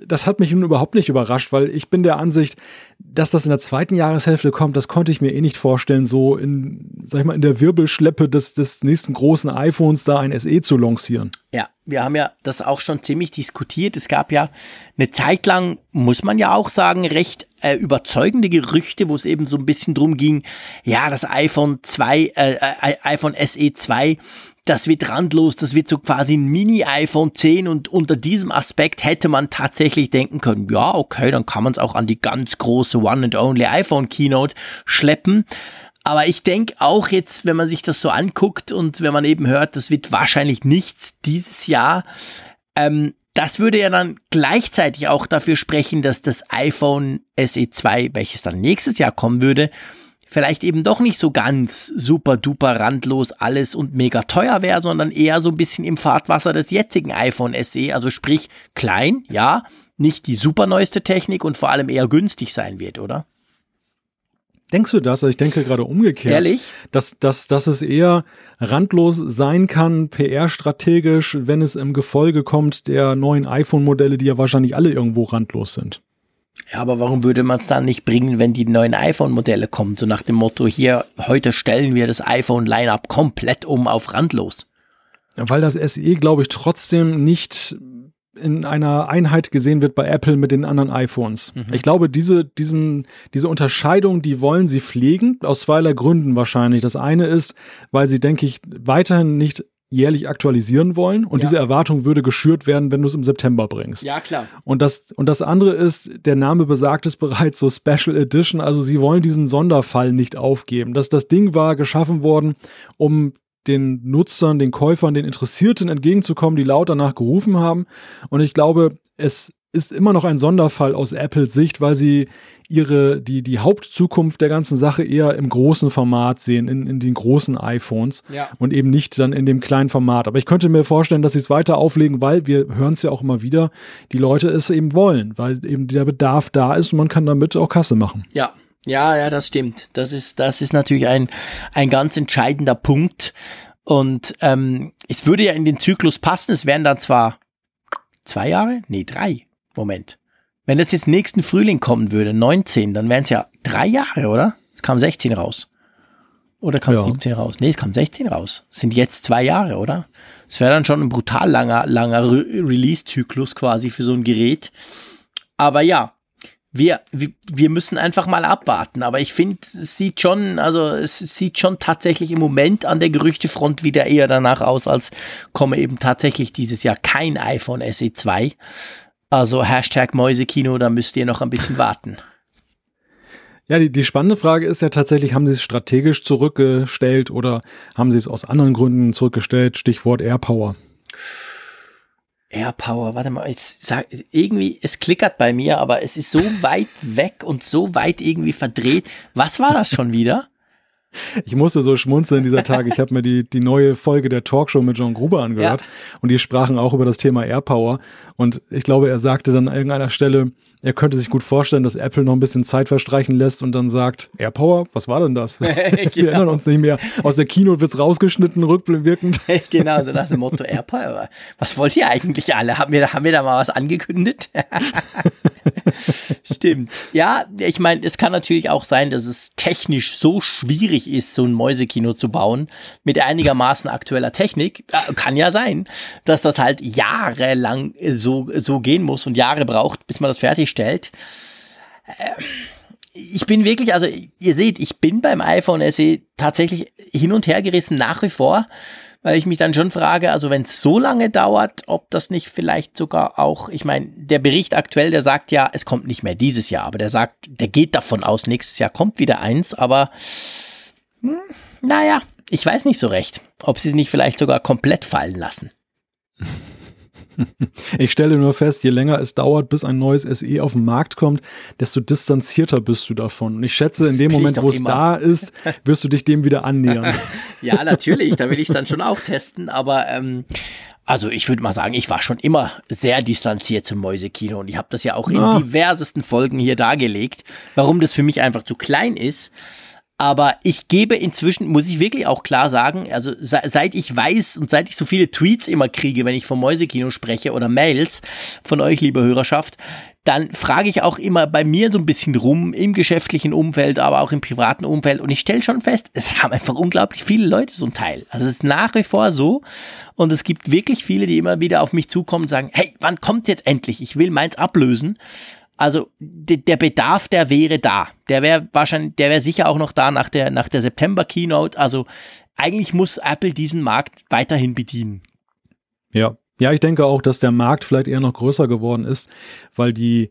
das hat mich nun überhaupt nicht überrascht, weil ich bin der Ansicht, dass das in der zweiten Jahreshälfte kommt, das konnte ich mir eh nicht vorstellen, so in, sag ich mal, in der Wirbelschleppe des, des nächsten großen iPhones da ein SE zu lancieren. Ja, wir haben ja das auch schon ziemlich diskutiert. Es gab ja eine Zeit lang, muss man ja auch sagen, recht äh, überzeugende Gerüchte, wo es eben so ein bisschen drum ging, ja, das iPhone 2, äh, äh iPhone SE 2 das wird randlos, das wird so quasi ein Mini-iPhone 10 und unter diesem Aspekt hätte man tatsächlich denken können, ja, okay, dann kann man es auch an die ganz große One and Only iPhone Keynote schleppen. Aber ich denke auch jetzt, wenn man sich das so anguckt und wenn man eben hört, das wird wahrscheinlich nichts dieses Jahr, ähm, das würde ja dann gleichzeitig auch dafür sprechen, dass das iPhone SE 2, welches dann nächstes Jahr kommen würde, vielleicht eben doch nicht so ganz super duper randlos alles und mega teuer wäre, sondern eher so ein bisschen im Fahrtwasser des jetzigen iPhone SE, also sprich klein, ja, nicht die super neueste Technik und vor allem eher günstig sein wird, oder? Denkst du das? Ich denke gerade umgekehrt. Ehrlich? Dass, dass, dass es eher randlos sein kann, PR-strategisch, wenn es im Gefolge kommt der neuen iPhone-Modelle, die ja wahrscheinlich alle irgendwo randlos sind. Ja, aber warum würde man es dann nicht bringen, wenn die neuen iPhone-Modelle kommen? So nach dem Motto, hier, heute stellen wir das iPhone-Line-Up komplett um auf randlos. Weil das SE, glaube ich, trotzdem nicht in einer Einheit gesehen wird bei Apple mit den anderen iPhones. Mhm. Ich glaube, diese, diesen, diese Unterscheidung, die wollen sie pflegen, aus zweierlei Gründen wahrscheinlich. Das eine ist, weil sie, denke ich, weiterhin nicht jährlich aktualisieren wollen und ja. diese Erwartung würde geschürt werden, wenn du es im September bringst. Ja, klar. Und das, und das andere ist, der Name besagt es bereits so Special Edition, also sie wollen diesen Sonderfall nicht aufgeben. Das, das Ding war geschaffen worden, um den Nutzern, den Käufern, den Interessierten entgegenzukommen, die laut danach gerufen haben. Und ich glaube, es ist immer noch ein Sonderfall aus Apples Sicht, weil sie ihre, die, die Hauptzukunft der ganzen Sache eher im großen Format sehen, in, in den großen iPhones ja. und eben nicht dann in dem kleinen Format. Aber ich könnte mir vorstellen, dass sie es weiter auflegen, weil wir hören es ja auch immer wieder, die Leute es eben wollen, weil eben der Bedarf da ist und man kann damit auch Kasse machen. Ja, ja, ja, das stimmt. Das ist, das ist natürlich ein, ein ganz entscheidender Punkt. Und ähm, es würde ja in den Zyklus passen. Es wären dann zwar zwei Jahre, nee, drei. Moment. Wenn das jetzt nächsten Frühling kommen würde, 19, dann wären es ja drei Jahre, oder? Es kam 16 raus. Oder kam ja. 17 raus? Nee, es kam 16 raus. Es sind jetzt zwei Jahre, oder? Es wäre dann schon ein brutal langer, langer Re Release-Zyklus quasi für so ein Gerät. Aber ja, wir, wir müssen einfach mal abwarten. Aber ich finde, es sieht schon, also es sieht schon tatsächlich im Moment an der Gerüchtefront wieder eher danach aus, als komme eben tatsächlich dieses Jahr kein iPhone SE 2. Also Hashtag Mäusekino, da müsst ihr noch ein bisschen warten. Ja, die, die spannende Frage ist ja tatsächlich, haben sie es strategisch zurückgestellt oder haben sie es aus anderen Gründen zurückgestellt? Stichwort Airpower. Airpower, warte mal, ich sag, irgendwie, es klickert bei mir, aber es ist so weit weg und so weit irgendwie verdreht. Was war das schon wieder? Ich musste so schmunzeln dieser Tag. Ich habe mir die, die neue Folge der Talkshow mit John Gruber angehört ja. und die sprachen auch über das Thema Airpower. Und ich glaube, er sagte dann an irgendeiner Stelle, er könnte sich gut vorstellen, dass Apple noch ein bisschen Zeit verstreichen lässt und dann sagt, AirPower, was war denn das? Wir genau. erinnern uns nicht mehr. Aus der Keynote wird's rausgeschnitten, rückwirkend. genau, so nach dem Motto AirPower. Was wollt ihr eigentlich alle? Haben wir, haben wir da mal was angekündigt? Stimmt. Ja, ich meine, es kann natürlich auch sein, dass es technisch so schwierig ist, so ein Mäusekino zu bauen, mit einigermaßen aktueller Technik. Kann ja sein, dass das halt jahrelang so, so gehen muss und Jahre braucht, bis man das fertig stellt. Ähm, ich bin wirklich, also ihr seht, ich bin beim iPhone SE tatsächlich hin und her gerissen nach wie vor, weil ich mich dann schon frage, also wenn es so lange dauert, ob das nicht vielleicht sogar auch, ich meine, der Bericht aktuell, der sagt ja, es kommt nicht mehr dieses Jahr, aber der sagt, der geht davon aus, nächstes Jahr kommt wieder eins, aber hm, naja, ich weiß nicht so recht, ob sie nicht vielleicht sogar komplett fallen lassen. Ich stelle nur fest, je länger es dauert, bis ein neues SE auf den Markt kommt, desto distanzierter bist du davon. Und ich schätze, in dem Moment, wo es da ist, wirst du dich dem wieder annähern. ja, natürlich, da will ich es dann schon auch testen, aber ähm, also ich würde mal sagen, ich war schon immer sehr distanziert zum Mäusekino und ich habe das ja auch in ah. diversesten Folgen hier dargelegt, warum das für mich einfach zu klein ist. Aber ich gebe inzwischen, muss ich wirklich auch klar sagen, also seit ich weiß und seit ich so viele Tweets immer kriege, wenn ich vom Mäusekino spreche oder Mails von euch, liebe Hörerschaft, dann frage ich auch immer bei mir so ein bisschen rum im geschäftlichen Umfeld, aber auch im privaten Umfeld und ich stelle schon fest, es haben einfach unglaublich viele Leute so ein Teil. Also es ist nach wie vor so und es gibt wirklich viele, die immer wieder auf mich zukommen und sagen, hey, wann kommt jetzt endlich? Ich will meins ablösen. Also der Bedarf, der wäre da. Der wäre wahrscheinlich, der wäre sicher auch noch da nach der, nach der September Keynote. Also eigentlich muss Apple diesen Markt weiterhin bedienen. Ja. Ja, ich denke auch, dass der Markt vielleicht eher noch größer geworden ist, weil die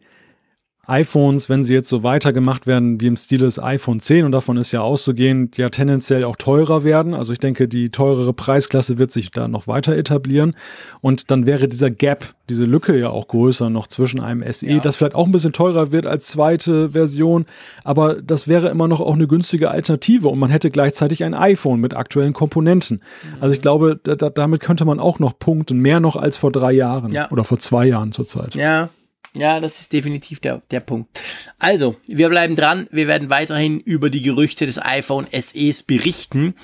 iPhones, wenn sie jetzt so weitergemacht werden wie im Stil des iPhone 10 und davon ist ja auszugehen, ja tendenziell auch teurer werden. Also ich denke, die teurere Preisklasse wird sich da noch weiter etablieren und dann wäre dieser Gap, diese Lücke ja auch größer noch zwischen einem SE, ja. das vielleicht auch ein bisschen teurer wird als zweite Version, aber das wäre immer noch auch eine günstige Alternative und man hätte gleichzeitig ein iPhone mit aktuellen Komponenten. Mhm. Also ich glaube, da, damit könnte man auch noch punkten, mehr noch als vor drei Jahren ja. oder vor zwei Jahren zurzeit. Ja, ja, das ist definitiv der, der Punkt. Also, wir bleiben dran. Wir werden weiterhin über die Gerüchte des iPhone SEs berichten.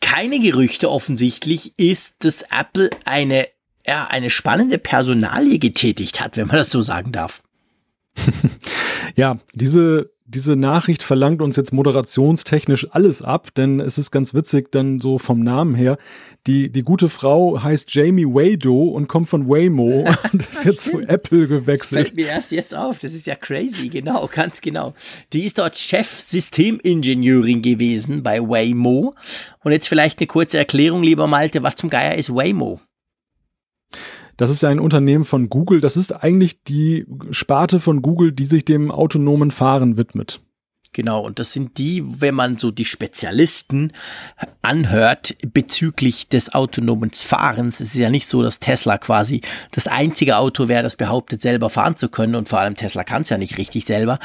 Keine Gerüchte offensichtlich ist, dass Apple eine, ja, eine spannende Personalie getätigt hat, wenn man das so sagen darf. ja, diese diese Nachricht verlangt uns jetzt moderationstechnisch alles ab, denn es ist ganz witzig dann so vom Namen her. Die, die gute Frau heißt Jamie Wado und kommt von Waymo und ist jetzt zu Apple gewechselt. Fällt mir erst jetzt auf, das ist ja crazy, genau, ganz genau. Die ist dort Chef-Systemingenieurin gewesen bei Waymo. Und jetzt vielleicht eine kurze Erklärung, lieber Malte, was zum Geier ist Waymo? Das ist ja ein Unternehmen von Google. Das ist eigentlich die Sparte von Google, die sich dem autonomen Fahren widmet. Genau, und das sind die, wenn man so die Spezialisten anhört bezüglich des autonomen Fahrens. Es ist ja nicht so, dass Tesla quasi das einzige Auto wäre, das behauptet, selber fahren zu können. Und vor allem Tesla kann es ja nicht richtig selber.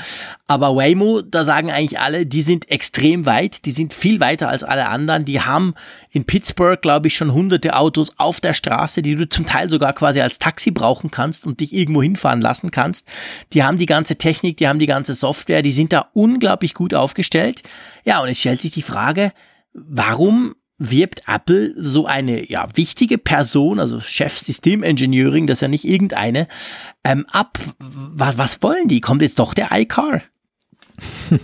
Aber Waymo, da sagen eigentlich alle, die sind extrem weit. Die sind viel weiter als alle anderen. Die haben in Pittsburgh, glaube ich, schon hunderte Autos auf der Straße, die du zum Teil sogar quasi als Taxi brauchen kannst und dich irgendwo hinfahren lassen kannst. Die haben die ganze Technik, die haben die ganze Software, die sind da unglaublich gut aufgestellt. Ja, und es stellt sich die Frage, warum wirbt Apple so eine ja, wichtige Person, also Chef System Engineering, das ist ja nicht irgendeine, ähm, ab. Was, was wollen die? Kommt jetzt doch der iCar?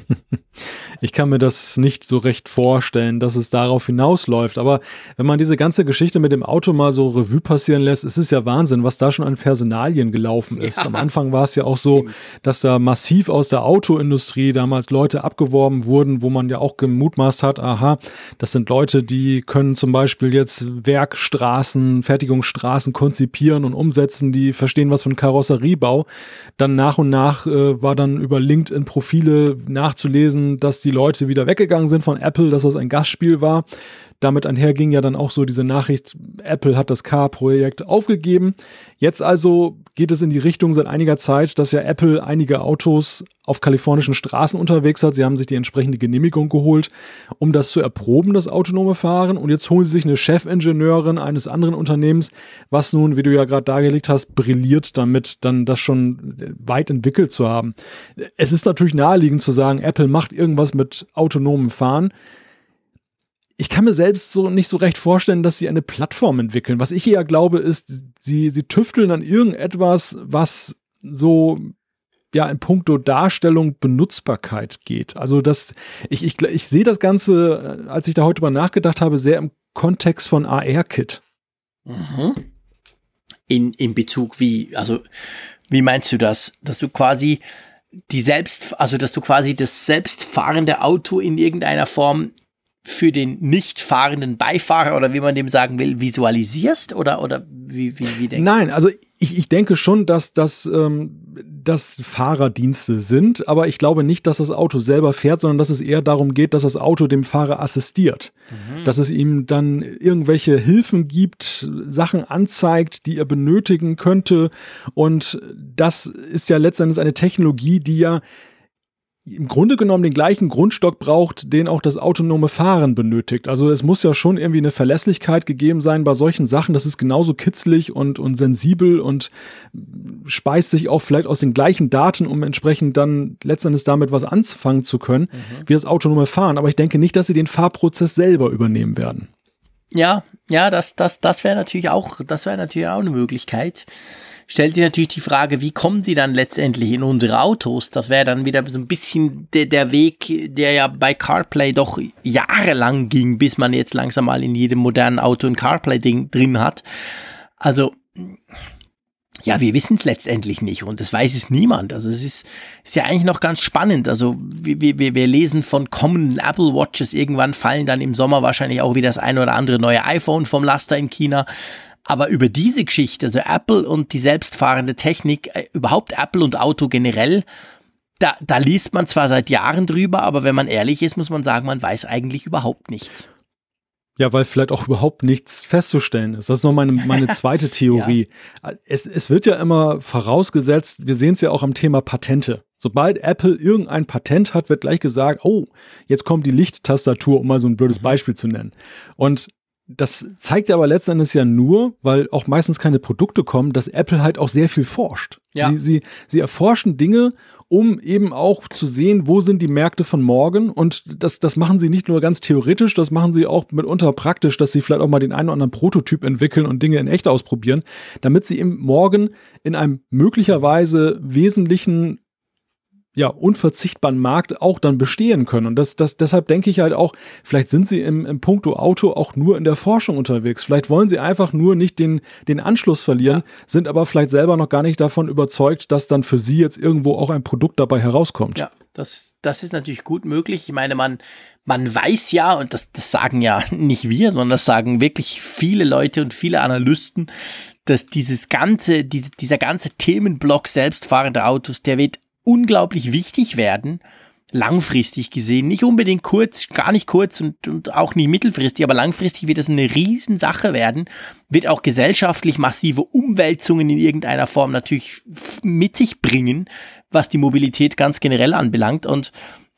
Ich kann mir das nicht so recht vorstellen, dass es darauf hinausläuft. Aber wenn man diese ganze Geschichte mit dem Auto mal so Revue passieren lässt, es ist ja Wahnsinn, was da schon an Personalien gelaufen ist. Ja. Am Anfang war es ja auch so, dass da massiv aus der Autoindustrie damals Leute abgeworben wurden, wo man ja auch gemutmaßt hat, aha, das sind Leute, die können zum Beispiel jetzt Werkstraßen, Fertigungsstraßen konzipieren und umsetzen, die verstehen was von Karosseriebau. Dann nach und nach äh, war dann über LinkedIn Profile nachzulesen, dass die Leute wieder weggegangen sind von Apple, dass das ein Gastspiel war. Damit einher ja dann auch so diese Nachricht, Apple hat das Car-Projekt aufgegeben. Jetzt also geht es in die Richtung seit einiger Zeit, dass ja Apple einige Autos auf kalifornischen Straßen unterwegs hat. Sie haben sich die entsprechende Genehmigung geholt, um das zu erproben, das autonome Fahren. Und jetzt holen sie sich eine Chefingenieurin eines anderen Unternehmens, was nun, wie du ja gerade dargelegt hast, brilliert damit, dann das schon weit entwickelt zu haben. Es ist natürlich naheliegend zu sagen, Apple macht irgendwas mit autonomem Fahren ich kann mir selbst so nicht so recht vorstellen, dass sie eine Plattform entwickeln. Was ich eher glaube, ist, sie, sie tüfteln an irgendetwas, was so ja in puncto Darstellung Benutzbarkeit geht. Also das, ich, ich, ich sehe das Ganze, als ich da heute mal nachgedacht habe, sehr im Kontext von AR-Kit. Mhm. In, in Bezug wie, also wie meinst du das? Dass du quasi die selbst, also dass du quasi das selbstfahrende Auto in irgendeiner Form für den nicht fahrenden Beifahrer oder wie man dem sagen will, visualisierst oder, oder wie, wie, wie denkst Nein, also ich, ich denke schon, dass, dass ähm, dass Fahrerdienste sind, aber ich glaube nicht, dass das Auto selber fährt, sondern dass es eher darum geht, dass das Auto dem Fahrer assistiert. Mhm. Dass es ihm dann irgendwelche Hilfen gibt, Sachen anzeigt, die er benötigen könnte. Und das ist ja letztendlich eine Technologie, die ja im Grunde genommen den gleichen Grundstock braucht, den auch das autonome Fahren benötigt. Also es muss ja schon irgendwie eine Verlässlichkeit gegeben sein bei solchen Sachen. Das ist genauso kitzlig und, und sensibel und speist sich auch vielleicht aus den gleichen Daten, um entsprechend dann letztendlich damit was anfangen zu können, mhm. wie das autonome Fahren. Aber ich denke nicht, dass sie den Fahrprozess selber übernehmen werden. Ja, ja, das, das, das wäre natürlich auch, das wäre natürlich auch eine Möglichkeit stellt sich natürlich die Frage, wie kommen sie dann letztendlich in unsere Autos? Das wäre dann wieder so ein bisschen der, der Weg, der ja bei CarPlay doch jahrelang ging, bis man jetzt langsam mal in jedem modernen Auto ein CarPlay-Ding drin hat. Also, ja, wir wissen es letztendlich nicht und das weiß es niemand. Also es ist, ist ja eigentlich noch ganz spannend. Also wir, wir, wir lesen von kommenden Apple Watches. Irgendwann fallen dann im Sommer wahrscheinlich auch wieder das ein oder andere neue iPhone vom Laster in China. Aber über diese Geschichte, also Apple und die selbstfahrende Technik, äh, überhaupt Apple und Auto generell, da, da liest man zwar seit Jahren drüber, aber wenn man ehrlich ist, muss man sagen, man weiß eigentlich überhaupt nichts. Ja, weil vielleicht auch überhaupt nichts festzustellen ist. Das ist noch meine, meine zweite Theorie. ja. es, es wird ja immer vorausgesetzt, wir sehen es ja auch am Thema Patente. Sobald Apple irgendein Patent hat, wird gleich gesagt, oh, jetzt kommt die Lichttastatur, um mal so ein blödes mhm. Beispiel zu nennen. Und das zeigt aber letztendlich ja nur, weil auch meistens keine Produkte kommen, dass Apple halt auch sehr viel forscht. Ja. Sie, sie, sie erforschen Dinge, um eben auch zu sehen, wo sind die Märkte von morgen. Und das, das machen sie nicht nur ganz theoretisch, das machen sie auch mitunter praktisch, dass sie vielleicht auch mal den einen oder anderen Prototyp entwickeln und Dinge in echt ausprobieren, damit sie eben morgen in einem möglicherweise wesentlichen ja, unverzichtbaren Markt auch dann bestehen können. Und das, das, deshalb denke ich halt auch, vielleicht sind sie im, im Punkto Auto auch nur in der Forschung unterwegs. Vielleicht wollen sie einfach nur nicht den, den Anschluss verlieren, ja. sind aber vielleicht selber noch gar nicht davon überzeugt, dass dann für sie jetzt irgendwo auch ein Produkt dabei herauskommt. Ja, das, das ist natürlich gut möglich. Ich meine, man, man weiß ja, und das, das sagen ja nicht wir, sondern das sagen wirklich viele Leute und viele Analysten, dass dieses ganze, diese, dieser ganze Themenblock selbstfahrende Autos, der wird unglaublich wichtig werden, langfristig gesehen, nicht unbedingt kurz, gar nicht kurz und, und auch nicht mittelfristig, aber langfristig wird es eine Riesensache werden, wird auch gesellschaftlich massive Umwälzungen in irgendeiner Form natürlich mit sich bringen, was die Mobilität ganz generell anbelangt. Und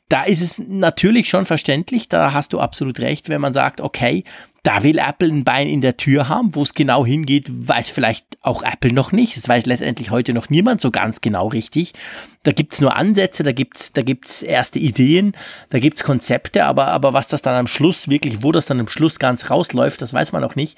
da ist es natürlich schon verständlich, da hast du absolut recht, wenn man sagt, okay, da will Apple ein Bein in der Tür haben, wo es genau hingeht, weiß vielleicht auch Apple noch nicht. Es weiß letztendlich heute noch niemand so ganz genau richtig. Da gibt's nur Ansätze, da gibt's da gibt's erste Ideen, da gibt's Konzepte, aber, aber was das dann am Schluss wirklich, wo das dann am Schluss ganz rausläuft, das weiß man noch nicht.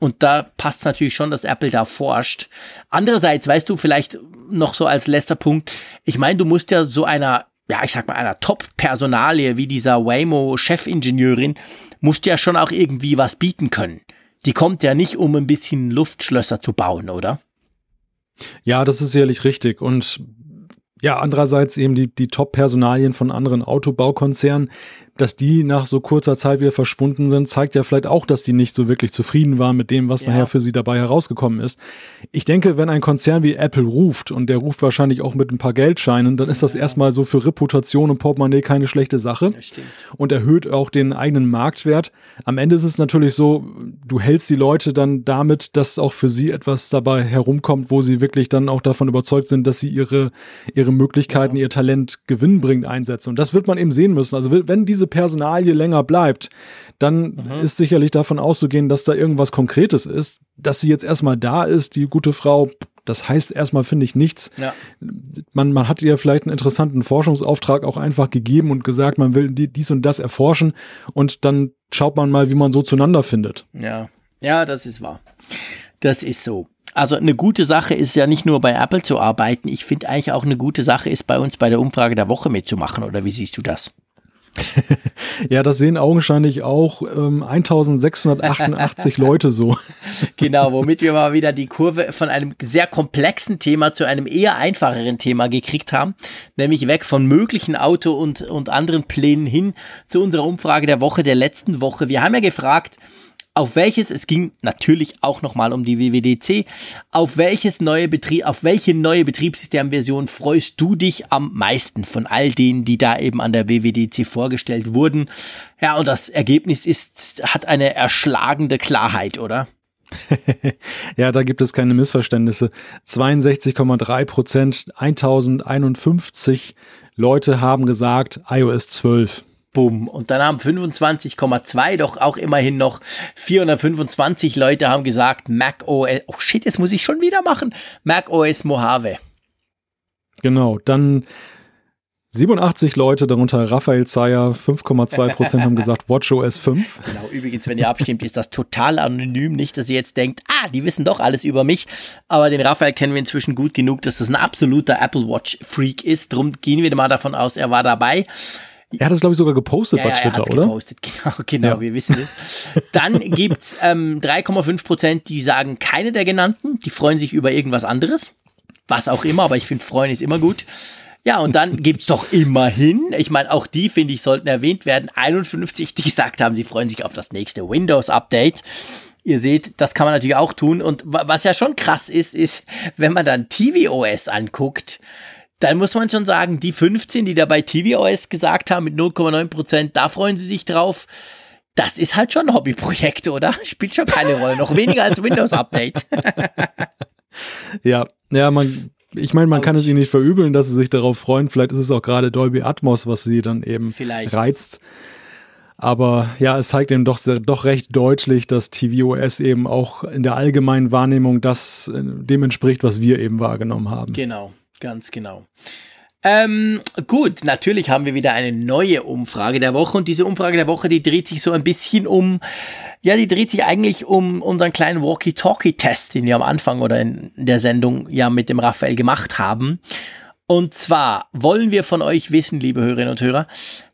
Und da passt natürlich schon, dass Apple da forscht. Andererseits, weißt du, vielleicht noch so als letzter Punkt, ich meine, du musst ja so einer ja, ich sag mal, einer Top-Personalie wie dieser Waymo-Chefingenieurin musst du ja schon auch irgendwie was bieten können. Die kommt ja nicht, um ein bisschen Luftschlösser zu bauen, oder? Ja, das ist sicherlich richtig. Und ja, andererseits eben die, die Top-Personalien von anderen Autobaukonzernen, dass die nach so kurzer Zeit wieder verschwunden sind, zeigt ja vielleicht auch, dass die nicht so wirklich zufrieden waren mit dem, was ja. nachher für sie dabei herausgekommen ist. Ich denke, wenn ein Konzern wie Apple ruft, und der ruft wahrscheinlich auch mit ein paar Geldscheinen, dann ist das ja. erstmal so für Reputation und Portemonnaie keine schlechte Sache und erhöht auch den eigenen Marktwert. Am Ende ist es natürlich so, du hältst die Leute dann damit, dass auch für sie etwas dabei herumkommt, wo sie wirklich dann auch davon überzeugt sind, dass sie ihre, ihre Möglichkeiten, ja. ihr Talent gewinnbringend einsetzen. Und das wird man eben sehen müssen. Also wenn diese Personalie länger bleibt, dann mhm. ist sicherlich davon auszugehen, dass da irgendwas Konkretes ist. Dass sie jetzt erstmal da ist, die gute Frau, das heißt erstmal, finde ich, nichts. Ja. Man, man hat ihr vielleicht einen interessanten Forschungsauftrag auch einfach gegeben und gesagt, man will dies und das erforschen und dann schaut man mal, wie man so zueinander findet. Ja, ja, das ist wahr. Das ist so. Also eine gute Sache ist ja nicht nur bei Apple zu arbeiten. Ich finde eigentlich auch eine gute Sache ist bei uns bei der Umfrage der Woche mitzumachen. Oder wie siehst du das? Ja, das sehen augenscheinlich auch ähm, 1688 Leute so. Genau, womit wir mal wieder die Kurve von einem sehr komplexen Thema zu einem eher einfacheren Thema gekriegt haben, nämlich weg von möglichen Auto- und, und anderen Plänen hin zu unserer Umfrage der Woche, der letzten Woche. Wir haben ja gefragt, auf welches, es ging natürlich auch nochmal um die WWDC, auf welches neue Betrieb, auf welche neue Betriebssystemversion freust du dich am meisten von all denen, die da eben an der WWDC vorgestellt wurden? Ja, und das Ergebnis ist, hat eine erschlagende Klarheit, oder? ja, da gibt es keine Missverständnisse. 62,3 Prozent, 1051 Leute haben gesagt iOS 12. Bumm. Und dann haben 25,2 doch auch immerhin noch 425 Leute haben gesagt Mac OS. Oh shit, jetzt muss ich schon wieder machen. Mac OS Mojave. Genau, dann 87 Leute, darunter Raphael Zeyer, 5,2 Prozent haben gesagt WatchOS 5. Genau, übrigens, wenn ihr abstimmt, ist das total anonym. Nicht, dass ihr jetzt denkt, ah, die wissen doch alles über mich. Aber den Raphael kennen wir inzwischen gut genug, dass das ein absoluter Apple Watch Freak ist. Drum gehen wir mal davon aus, er war dabei. Er hat es, glaube ich, sogar gepostet ja, bei Twitter, ja, oder? gepostet, genau, genau, ja. wir wissen es. Dann gibt's ähm, 3,5 Prozent, die sagen keine der genannten, die freuen sich über irgendwas anderes. Was auch immer, aber ich finde, freuen ist immer gut. Ja, und dann gibt's doch immerhin, ich meine, auch die, finde ich, sollten erwähnt werden, 51, die gesagt haben, sie freuen sich auf das nächste Windows-Update. Ihr seht, das kann man natürlich auch tun. Und was ja schon krass ist, ist, wenn man dann tvOS anguckt, dann muss man schon sagen, die 15, die da bei tvOS gesagt haben mit 0,9 Prozent, da freuen sie sich drauf. Das ist halt schon ein Hobbyprojekt, oder? Spielt schon keine Rolle, noch weniger als Windows Update. ja, ja, man ich meine, man kann es ihnen nicht verübeln, dass sie sich darauf freuen. Vielleicht ist es auch gerade Dolby Atmos, was sie dann eben Vielleicht. reizt. Aber ja, es zeigt eben doch, sehr, doch recht deutlich, dass tvOS eben auch in der allgemeinen Wahrnehmung das äh, dem entspricht, was wir eben wahrgenommen haben. Genau, ganz genau. Ähm, gut, natürlich haben wir wieder eine neue Umfrage der Woche und diese Umfrage der Woche, die dreht sich so ein bisschen um ja, die dreht sich eigentlich um unseren kleinen Walkie-Talkie-Test, den wir am Anfang oder in der Sendung ja mit dem Raphael gemacht haben. Und zwar wollen wir von euch wissen, liebe Hörerinnen und Hörer,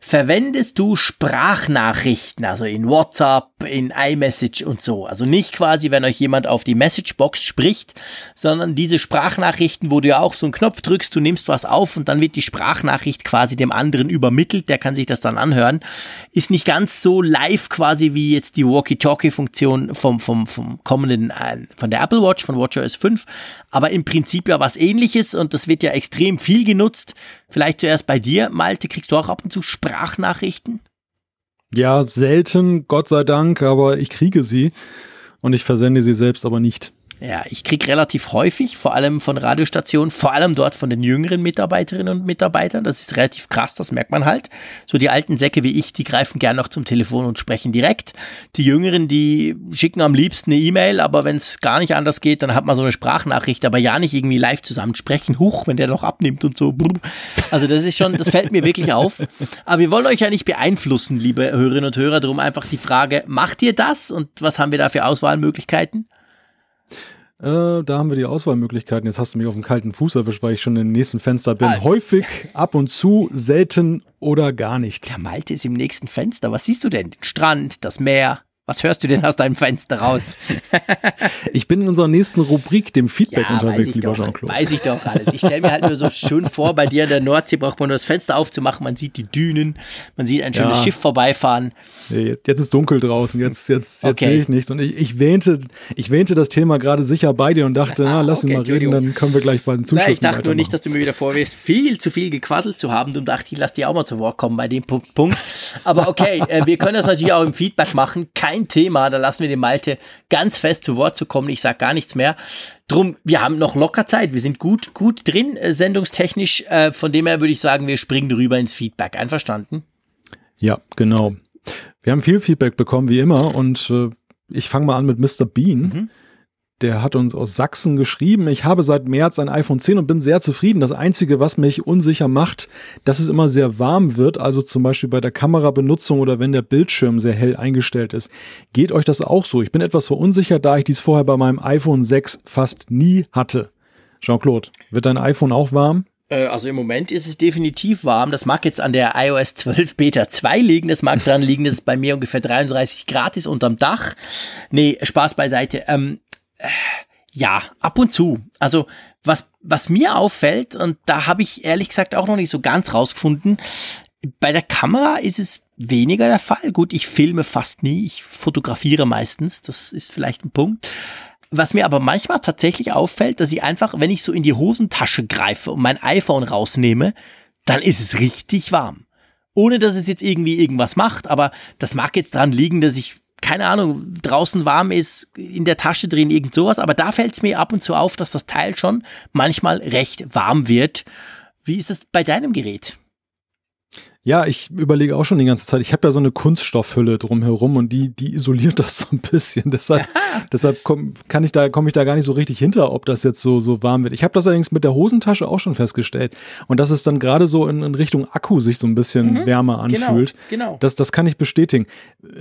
verwendest du Sprachnachrichten, also in WhatsApp, in iMessage und so. Also nicht quasi, wenn euch jemand auf die Messagebox spricht, sondern diese Sprachnachrichten, wo du ja auch so einen Knopf drückst, du nimmst was auf und dann wird die Sprachnachricht quasi dem anderen übermittelt, der kann sich das dann anhören. Ist nicht ganz so live quasi wie jetzt die Walkie-Talkie-Funktion vom, vom, vom kommenden, äh, von der Apple Watch, von WatchOS 5, aber im Prinzip ja was ähnliches und das wird ja extrem viel genutzt. Vielleicht zuerst bei dir, Malte, kriegst du auch ab und zu Sprachnachrichten? Ja, selten, Gott sei Dank, aber ich kriege sie und ich versende sie selbst aber nicht. Ja, ich krieg relativ häufig, vor allem von Radiostationen, vor allem dort von den jüngeren Mitarbeiterinnen und Mitarbeitern. Das ist relativ krass, das merkt man halt. So die alten Säcke wie ich, die greifen gern noch zum Telefon und sprechen direkt. Die Jüngeren, die schicken am liebsten eine E-Mail, aber wenn es gar nicht anders geht, dann hat man so eine Sprachnachricht, aber ja nicht irgendwie live zusammen sprechen. Huch, wenn der noch abnimmt und so. Also das ist schon, das fällt mir wirklich auf. Aber wir wollen euch ja nicht beeinflussen, liebe Hörerinnen und Hörer. Darum einfach die Frage, macht ihr das und was haben wir da für Auswahlmöglichkeiten? Äh, da haben wir die Auswahlmöglichkeiten. Jetzt hast du mich auf dem kalten Fuß erwischt, weil ich schon im nächsten Fenster bin. Ah. Häufig, ab und zu, selten oder gar nicht. Der Malte ist im nächsten Fenster. Was siehst du denn? Den Strand, das Meer, was hörst du denn aus deinem Fenster raus? ich bin in unserer nächsten Rubrik, dem Feedback, ja, unterwegs, lieber Jean-Claude. Weiß ich doch alles. Ich stelle mir halt nur so schön vor, bei dir in der Nordsee braucht man nur das Fenster aufzumachen, man sieht die Dünen, man sieht ein schönes ja. Schiff vorbeifahren. Jetzt ist dunkel draußen, jetzt, jetzt, jetzt okay. sehe ich nichts. Und ich, ich, wähnte, ich wähnte das Thema gerade sicher bei dir und dachte, ah, na, lass okay, ihn mal reden, dann können wir gleich bei den Zuschauern. Ich dachte nur nicht, dass du mir wieder vorwirfst, viel zu viel gequasselt zu haben. Du dachte, ich lass dir auch mal zu Wort kommen bei dem Punkt. Aber okay, äh, wir können das natürlich auch im Feedback machen. Kein Thema, da lass lassen wir den Malte ganz fest zu Wort zu kommen. Ich sage gar nichts mehr. Drum, wir haben noch locker Zeit. Wir sind gut, gut drin, äh, sendungstechnisch. Äh, von dem her würde ich sagen, wir springen rüber ins Feedback. Einverstanden? Ja, genau. Wir haben viel Feedback bekommen, wie immer. Und äh, ich fange mal an mit Mr. Bean. Mhm. Der hat uns aus Sachsen geschrieben. Ich habe seit März ein iPhone 10 und bin sehr zufrieden. Das Einzige, was mich unsicher macht, dass es immer sehr warm wird, also zum Beispiel bei der Kamerabenutzung oder wenn der Bildschirm sehr hell eingestellt ist. Geht euch das auch so? Ich bin etwas verunsichert, da ich dies vorher bei meinem iPhone 6 fast nie hatte. Jean-Claude, wird dein iPhone auch warm? Äh, also im Moment ist es definitiv warm. Das mag jetzt an der iOS 12 Beta 2 liegen. Das mag daran liegen, dass es bei mir ungefähr 33 Grad ist unterm Dach. Nee, Spaß beiseite. Ähm, ja, ab und zu. Also was, was mir auffällt, und da habe ich ehrlich gesagt auch noch nicht so ganz rausgefunden, bei der Kamera ist es weniger der Fall. Gut, ich filme fast nie, ich fotografiere meistens, das ist vielleicht ein Punkt. Was mir aber manchmal tatsächlich auffällt, dass ich einfach, wenn ich so in die Hosentasche greife und mein iPhone rausnehme, dann ist es richtig warm. Ohne dass es jetzt irgendwie irgendwas macht, aber das mag jetzt dran liegen, dass ich keine Ahnung, draußen warm ist, in der Tasche drin, irgend sowas. Aber da fällt es mir ab und zu auf, dass das Teil schon manchmal recht warm wird. Wie ist es bei deinem Gerät? Ja, ich überlege auch schon die ganze Zeit. Ich habe ja so eine Kunststoffhülle drumherum und die, die isoliert das so ein bisschen. deshalb, deshalb komm, kann ich da, komme ich da gar nicht so richtig hinter, ob das jetzt so, so warm wird. Ich habe das allerdings mit der Hosentasche auch schon festgestellt. Und dass es dann gerade so in, in, Richtung Akku sich so ein bisschen mhm, wärmer genau, anfühlt. Genau, genau. Das, das kann ich bestätigen.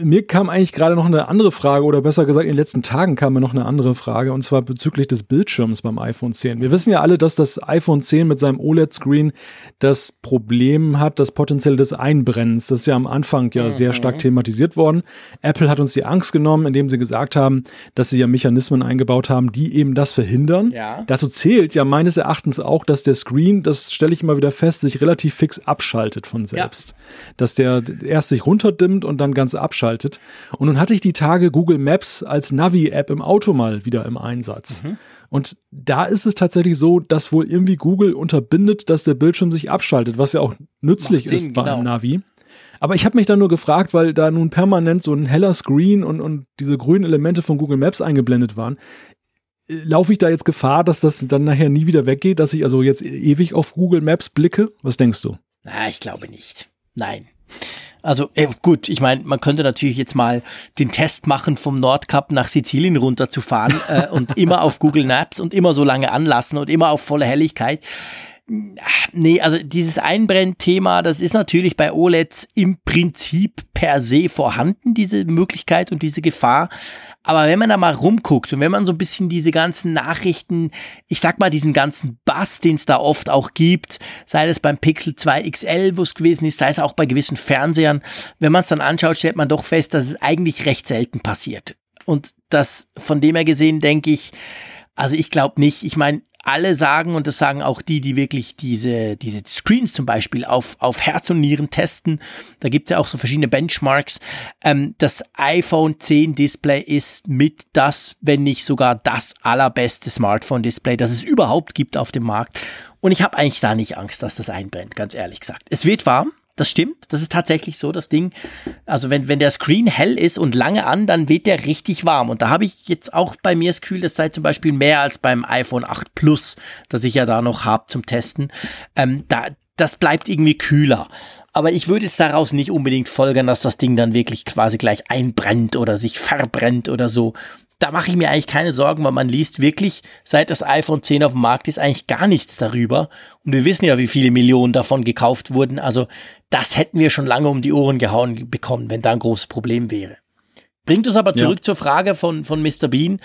Mir kam eigentlich gerade noch eine andere Frage, oder besser gesagt, in den letzten Tagen kam mir noch eine andere Frage, und zwar bezüglich des Bildschirms beim iPhone 10. Wir wissen ja alle, dass das iPhone 10 mit seinem OLED-Screen das Problem hat, das potenziell Des Einbrennens. Das ist ja am Anfang ja mhm. sehr stark thematisiert worden. Apple hat uns die Angst genommen, indem sie gesagt haben, dass sie ja Mechanismen eingebaut haben, die eben das verhindern. Ja. Dazu zählt ja meines Erachtens auch, dass der Screen, das stelle ich immer wieder fest, sich relativ fix abschaltet von selbst. Ja. Dass der erst sich runterdimmt und dann ganz abschaltet. Und nun hatte ich die Tage Google Maps als Navi-App im Auto mal wieder im Einsatz. Mhm. Und da ist es tatsächlich so, dass wohl irgendwie Google unterbindet, dass der Bildschirm sich abschaltet, was ja auch nützlich Sinn, ist bei genau. einem Navi. Aber ich habe mich da nur gefragt, weil da nun permanent so ein heller Screen und, und diese grünen Elemente von Google Maps eingeblendet waren. Äh, laufe ich da jetzt Gefahr, dass das dann nachher nie wieder weggeht, dass ich also jetzt ewig auf Google Maps blicke? Was denkst du? Na, ich glaube nicht. Nein. Also äh, gut, ich meine, man könnte natürlich jetzt mal den Test machen, vom Nordkap nach Sizilien runterzufahren äh, und immer auf Google Maps und immer so lange anlassen und immer auf volle Helligkeit. Nee, also dieses Einbrennthema, das ist natürlich bei OLEDs im Prinzip per se vorhanden, diese Möglichkeit und diese Gefahr. Aber wenn man da mal rumguckt und wenn man so ein bisschen diese ganzen Nachrichten, ich sag mal diesen ganzen Bass, den es da oft auch gibt, sei es beim Pixel 2 XL, wo es gewesen ist, sei es auch bei gewissen Fernsehern, wenn man es dann anschaut, stellt man doch fest, dass es eigentlich recht selten passiert. Und das von dem her gesehen denke ich, also ich glaube nicht. Ich meine, alle sagen, und das sagen auch die, die wirklich diese, diese Screens zum Beispiel auf, auf Herz und Nieren testen, da gibt es ja auch so verschiedene Benchmarks, ähm, das iPhone 10 Display ist mit das, wenn nicht sogar das allerbeste Smartphone-Display, das es überhaupt gibt auf dem Markt. Und ich habe eigentlich da nicht Angst, dass das einbrennt, ganz ehrlich gesagt. Es wird warm, das stimmt, das ist tatsächlich so, das Ding. Also wenn, wenn der Screen hell ist und lange an, dann wird der richtig warm. Und da habe ich jetzt auch bei mir das Gefühl, das sei zum Beispiel mehr als beim iPhone 8 Plus, das ich ja da noch habe zum Testen. Ähm, da, das bleibt irgendwie kühler. Aber ich würde jetzt daraus nicht unbedingt folgern, dass das Ding dann wirklich quasi gleich einbrennt oder sich verbrennt oder so da mache ich mir eigentlich keine Sorgen, weil man liest wirklich, seit das iPhone 10 auf dem Markt ist, eigentlich gar nichts darüber. Und wir wissen ja, wie viele Millionen davon gekauft wurden. Also das hätten wir schon lange um die Ohren gehauen bekommen, wenn da ein großes Problem wäre. Bringt uns aber zurück ja. zur Frage von, von Mr. Bean,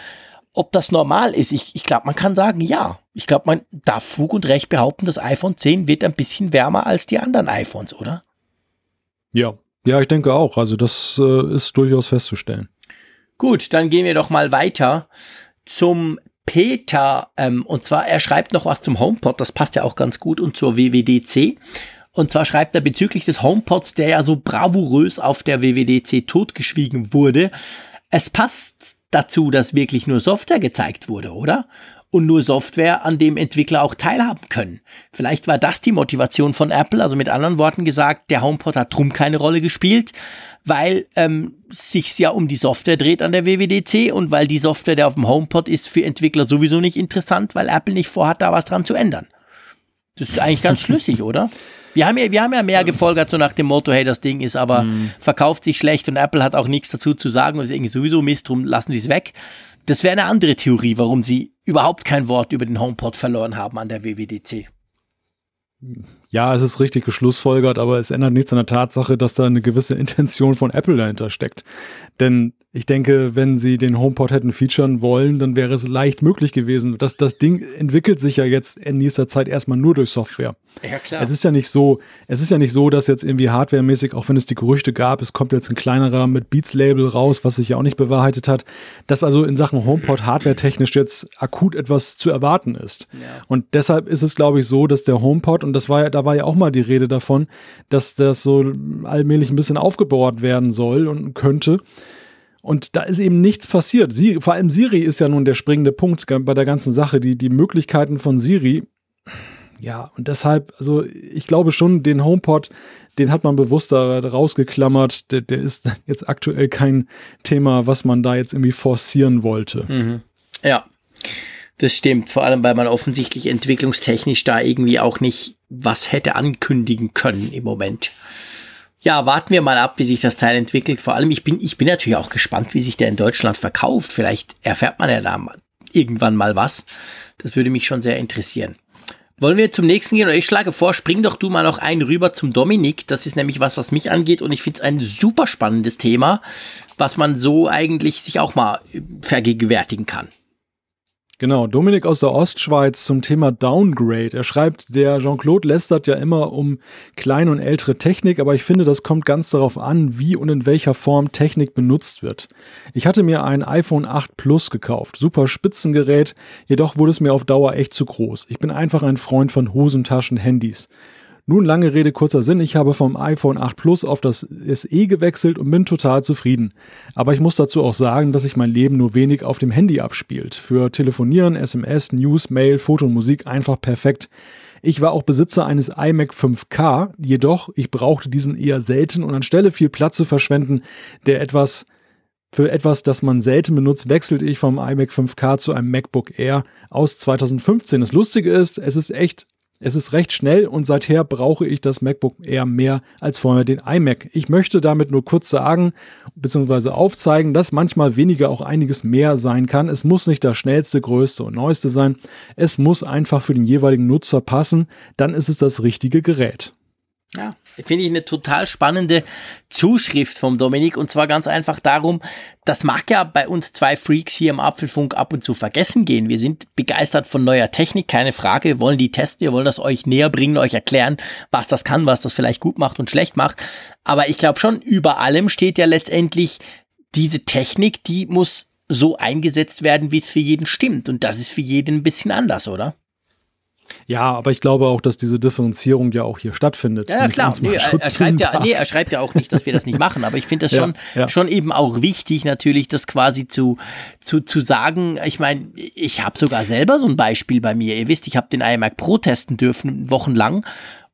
ob das normal ist. Ich, ich glaube, man kann sagen, ja. Ich glaube, man darf Fug und Recht behaupten, das iPhone 10 wird ein bisschen wärmer als die anderen iPhones, oder? Ja, ja, ich denke auch. Also das äh, ist durchaus festzustellen. Gut, dann gehen wir doch mal weiter zum Peter. Ähm, und zwar, er schreibt noch was zum HomePod, das passt ja auch ganz gut, und zur WWDC. Und zwar schreibt er bezüglich des HomePods, der ja so bravourös auf der WWDC totgeschwiegen wurde. Es passt dazu, dass wirklich nur Software gezeigt wurde, oder? Und nur Software, an dem Entwickler auch teilhaben können. Vielleicht war das die Motivation von Apple, also mit anderen Worten gesagt, der HomePod hat drum keine Rolle gespielt, weil ähm, sich's ja um die Software dreht an der WWDC und weil die Software, der auf dem HomePod ist, für Entwickler sowieso nicht interessant, weil Apple nicht vorhat, da was dran zu ändern. Das ist eigentlich ganz schlüssig, oder? Wir haben ja, wir haben ja mehr gefolgert, so nach dem Motto, hey, das Ding ist aber, mm. verkauft sich schlecht und Apple hat auch nichts dazu zu sagen und ist irgendwie sowieso Mist, drum lassen sie es weg. Das wäre eine andere Theorie, warum sie überhaupt kein Wort über den HomePod verloren haben an der WWDC. Ja, es ist richtig geschlussfolgert, aber es ändert nichts an der Tatsache, dass da eine gewisse Intention von Apple dahinter steckt. Denn ich denke, wenn sie den HomePod hätten featuren wollen, dann wäre es leicht möglich gewesen. Das, das Ding entwickelt sich ja jetzt in nächster Zeit erstmal nur durch Software. Ja, klar. Es ist ja nicht so, es ist ja nicht so, dass jetzt irgendwie hardwaremäßig, auch wenn es die Gerüchte gab, es kommt jetzt ein kleinerer mit Beats-Label raus, was sich ja auch nicht bewahrheitet hat, dass also in Sachen HomePod hardwaretechnisch jetzt akut etwas zu erwarten ist. Ja. Und deshalb ist es, glaube ich, so, dass der HomePod, und das war ja, da war ja auch mal die Rede davon, dass das so allmählich ein bisschen aufgebohrt werden soll und könnte. Und da ist eben nichts passiert. Sie, vor allem Siri ist ja nun der springende Punkt bei der ganzen Sache. Die, die Möglichkeiten von Siri ja, und deshalb, also ich glaube schon, den HomePod, den hat man bewusst da rausgeklammert. Der, der ist jetzt aktuell kein Thema, was man da jetzt irgendwie forcieren wollte. Mhm. Ja, das stimmt. Vor allem, weil man offensichtlich entwicklungstechnisch da irgendwie auch nicht was hätte ankündigen können im Moment. Ja, warten wir mal ab, wie sich das Teil entwickelt. Vor allem, ich bin, ich bin natürlich auch gespannt, wie sich der in Deutschland verkauft. Vielleicht erfährt man ja da irgendwann mal was. Das würde mich schon sehr interessieren. Wollen wir zum nächsten gehen? Oder ich schlage vor, spring doch du mal noch einen rüber zum Dominik. Das ist nämlich was, was mich angeht und ich finde es ein super spannendes Thema, was man so eigentlich sich auch mal vergegenwärtigen kann. Genau, Dominik aus der Ostschweiz zum Thema Downgrade. Er schreibt, der Jean-Claude lästert ja immer um kleine und ältere Technik, aber ich finde, das kommt ganz darauf an, wie und in welcher Form Technik benutzt wird. Ich hatte mir ein iPhone 8 Plus gekauft, super Spitzengerät, jedoch wurde es mir auf Dauer echt zu groß. Ich bin einfach ein Freund von Hosentaschen, Handys. Nun lange Rede, kurzer Sinn, ich habe vom iPhone 8 Plus auf das SE gewechselt und bin total zufrieden. Aber ich muss dazu auch sagen, dass sich mein Leben nur wenig auf dem Handy abspielt. Für Telefonieren, SMS, News, Mail, Foto und Musik einfach perfekt. Ich war auch Besitzer eines iMac 5K, jedoch ich brauchte diesen eher selten und anstelle viel Platz zu verschwenden, der etwas für etwas, das man selten benutzt, wechselte ich vom iMac 5K zu einem MacBook Air aus 2015. Das Lustige ist, es ist echt es ist recht schnell und seither brauche ich das MacBook Air mehr als vorher den iMac. Ich möchte damit nur kurz sagen bzw. aufzeigen, dass manchmal weniger auch einiges mehr sein kann. Es muss nicht das schnellste, größte und neueste sein. Es muss einfach für den jeweiligen Nutzer passen. Dann ist es das richtige Gerät. Ja, finde ich eine total spannende Zuschrift vom Dominik und zwar ganz einfach darum, das mag ja bei uns zwei Freaks hier im Apfelfunk ab und zu vergessen gehen. Wir sind begeistert von neuer Technik, keine Frage. Wir wollen die testen, wir wollen das euch näher bringen, euch erklären, was das kann, was das vielleicht gut macht und schlecht macht. Aber ich glaube schon, über allem steht ja letztendlich diese Technik, die muss so eingesetzt werden, wie es für jeden stimmt. Und das ist für jeden ein bisschen anders, oder? Ja, aber ich glaube auch, dass diese Differenzierung ja auch hier stattfindet. Ja, klar. Nee, er, er, schreibt ja, nee, er schreibt ja auch nicht, dass wir das nicht machen, aber ich finde das ja, schon, ja. schon eben auch wichtig, natürlich, das quasi zu, zu, zu sagen. Ich meine, ich habe sogar selber so ein Beispiel bei mir. Ihr wisst, ich habe den iMac Pro testen dürfen, wochenlang.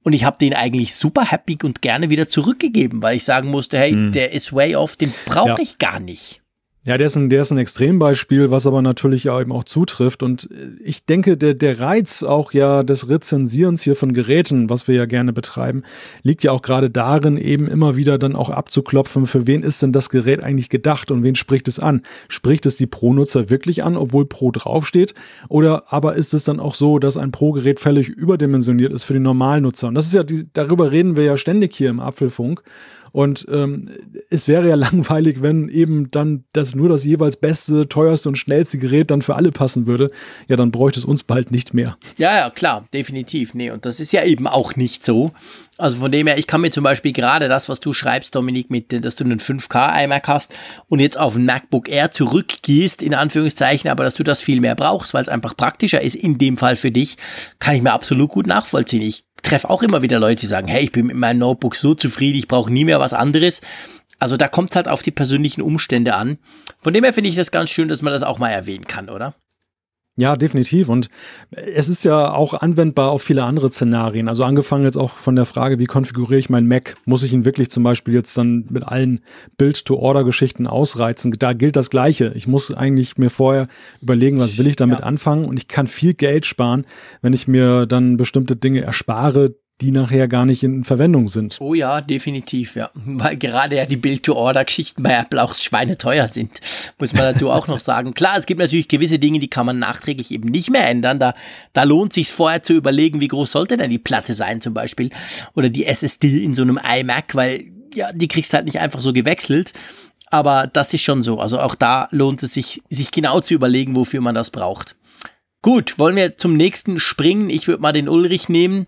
Und ich habe den eigentlich super happy und gerne wieder zurückgegeben, weil ich sagen musste, hey, hm. der ist way off, den brauche ja. ich gar nicht. Ja, der ist, ein, der ist ein Extrembeispiel, was aber natürlich eben auch zutrifft. Und äh, ich denke, der, der Reiz auch ja des Rezensierens hier von Geräten, was wir ja gerne betreiben, liegt ja auch gerade darin, eben immer wieder dann auch abzuklopfen, für wen ist denn das Gerät eigentlich gedacht und wen spricht es an? Spricht es die Pro-Nutzer wirklich an, obwohl Pro draufsteht? Oder aber ist es dann auch so, dass ein Pro-Gerät völlig überdimensioniert ist für den Normalnutzer? Und das ist ja, die, darüber reden wir ja ständig hier im Apfelfunk. Und ähm, es wäre ja langweilig, wenn eben dann das nur das jeweils beste, teuerste und schnellste Gerät dann für alle passen würde. Ja, dann bräuchte es uns bald nicht mehr. Ja, ja, klar, definitiv. Nee, und das ist ja eben auch nicht so. Also von dem her, ich kann mir zum Beispiel gerade das, was du schreibst, Dominik, mit, dass du einen 5K iMac hast und jetzt auf ein MacBook Air zurückgehst, in Anführungszeichen, aber dass du das viel mehr brauchst, weil es einfach praktischer ist in dem Fall für dich, kann ich mir absolut gut nachvollziehen. Ich treffe auch immer wieder Leute, die sagen, hey, ich bin mit meinem Notebook so zufrieden, ich brauche nie mehr was anderes. Also da kommt es halt auf die persönlichen Umstände an. Von dem her finde ich das ganz schön, dass man das auch mal erwähnen kann, oder? Ja, definitiv. Und es ist ja auch anwendbar auf viele andere Szenarien. Also angefangen jetzt auch von der Frage, wie konfiguriere ich meinen Mac? Muss ich ihn wirklich zum Beispiel jetzt dann mit allen Build-to-Order-Geschichten ausreizen? Da gilt das Gleiche. Ich muss eigentlich mir vorher überlegen, was will ich damit ja. anfangen? Und ich kann viel Geld sparen, wenn ich mir dann bestimmte Dinge erspare, die nachher gar nicht in Verwendung sind. Oh ja, definitiv, ja. Weil gerade ja die Build-to-Order-Geschichten bei Apple auch schweineteuer sind, muss man dazu auch noch sagen. Klar, es gibt natürlich gewisse Dinge, die kann man nachträglich eben nicht mehr ändern. Da, da lohnt sich vorher zu überlegen, wie groß sollte denn die Platte sein zum Beispiel oder die SSD in so einem iMac, weil ja, die kriegst halt nicht einfach so gewechselt. Aber das ist schon so. Also auch da lohnt es sich, sich genau zu überlegen, wofür man das braucht. Gut, wollen wir zum nächsten springen? Ich würde mal den Ulrich nehmen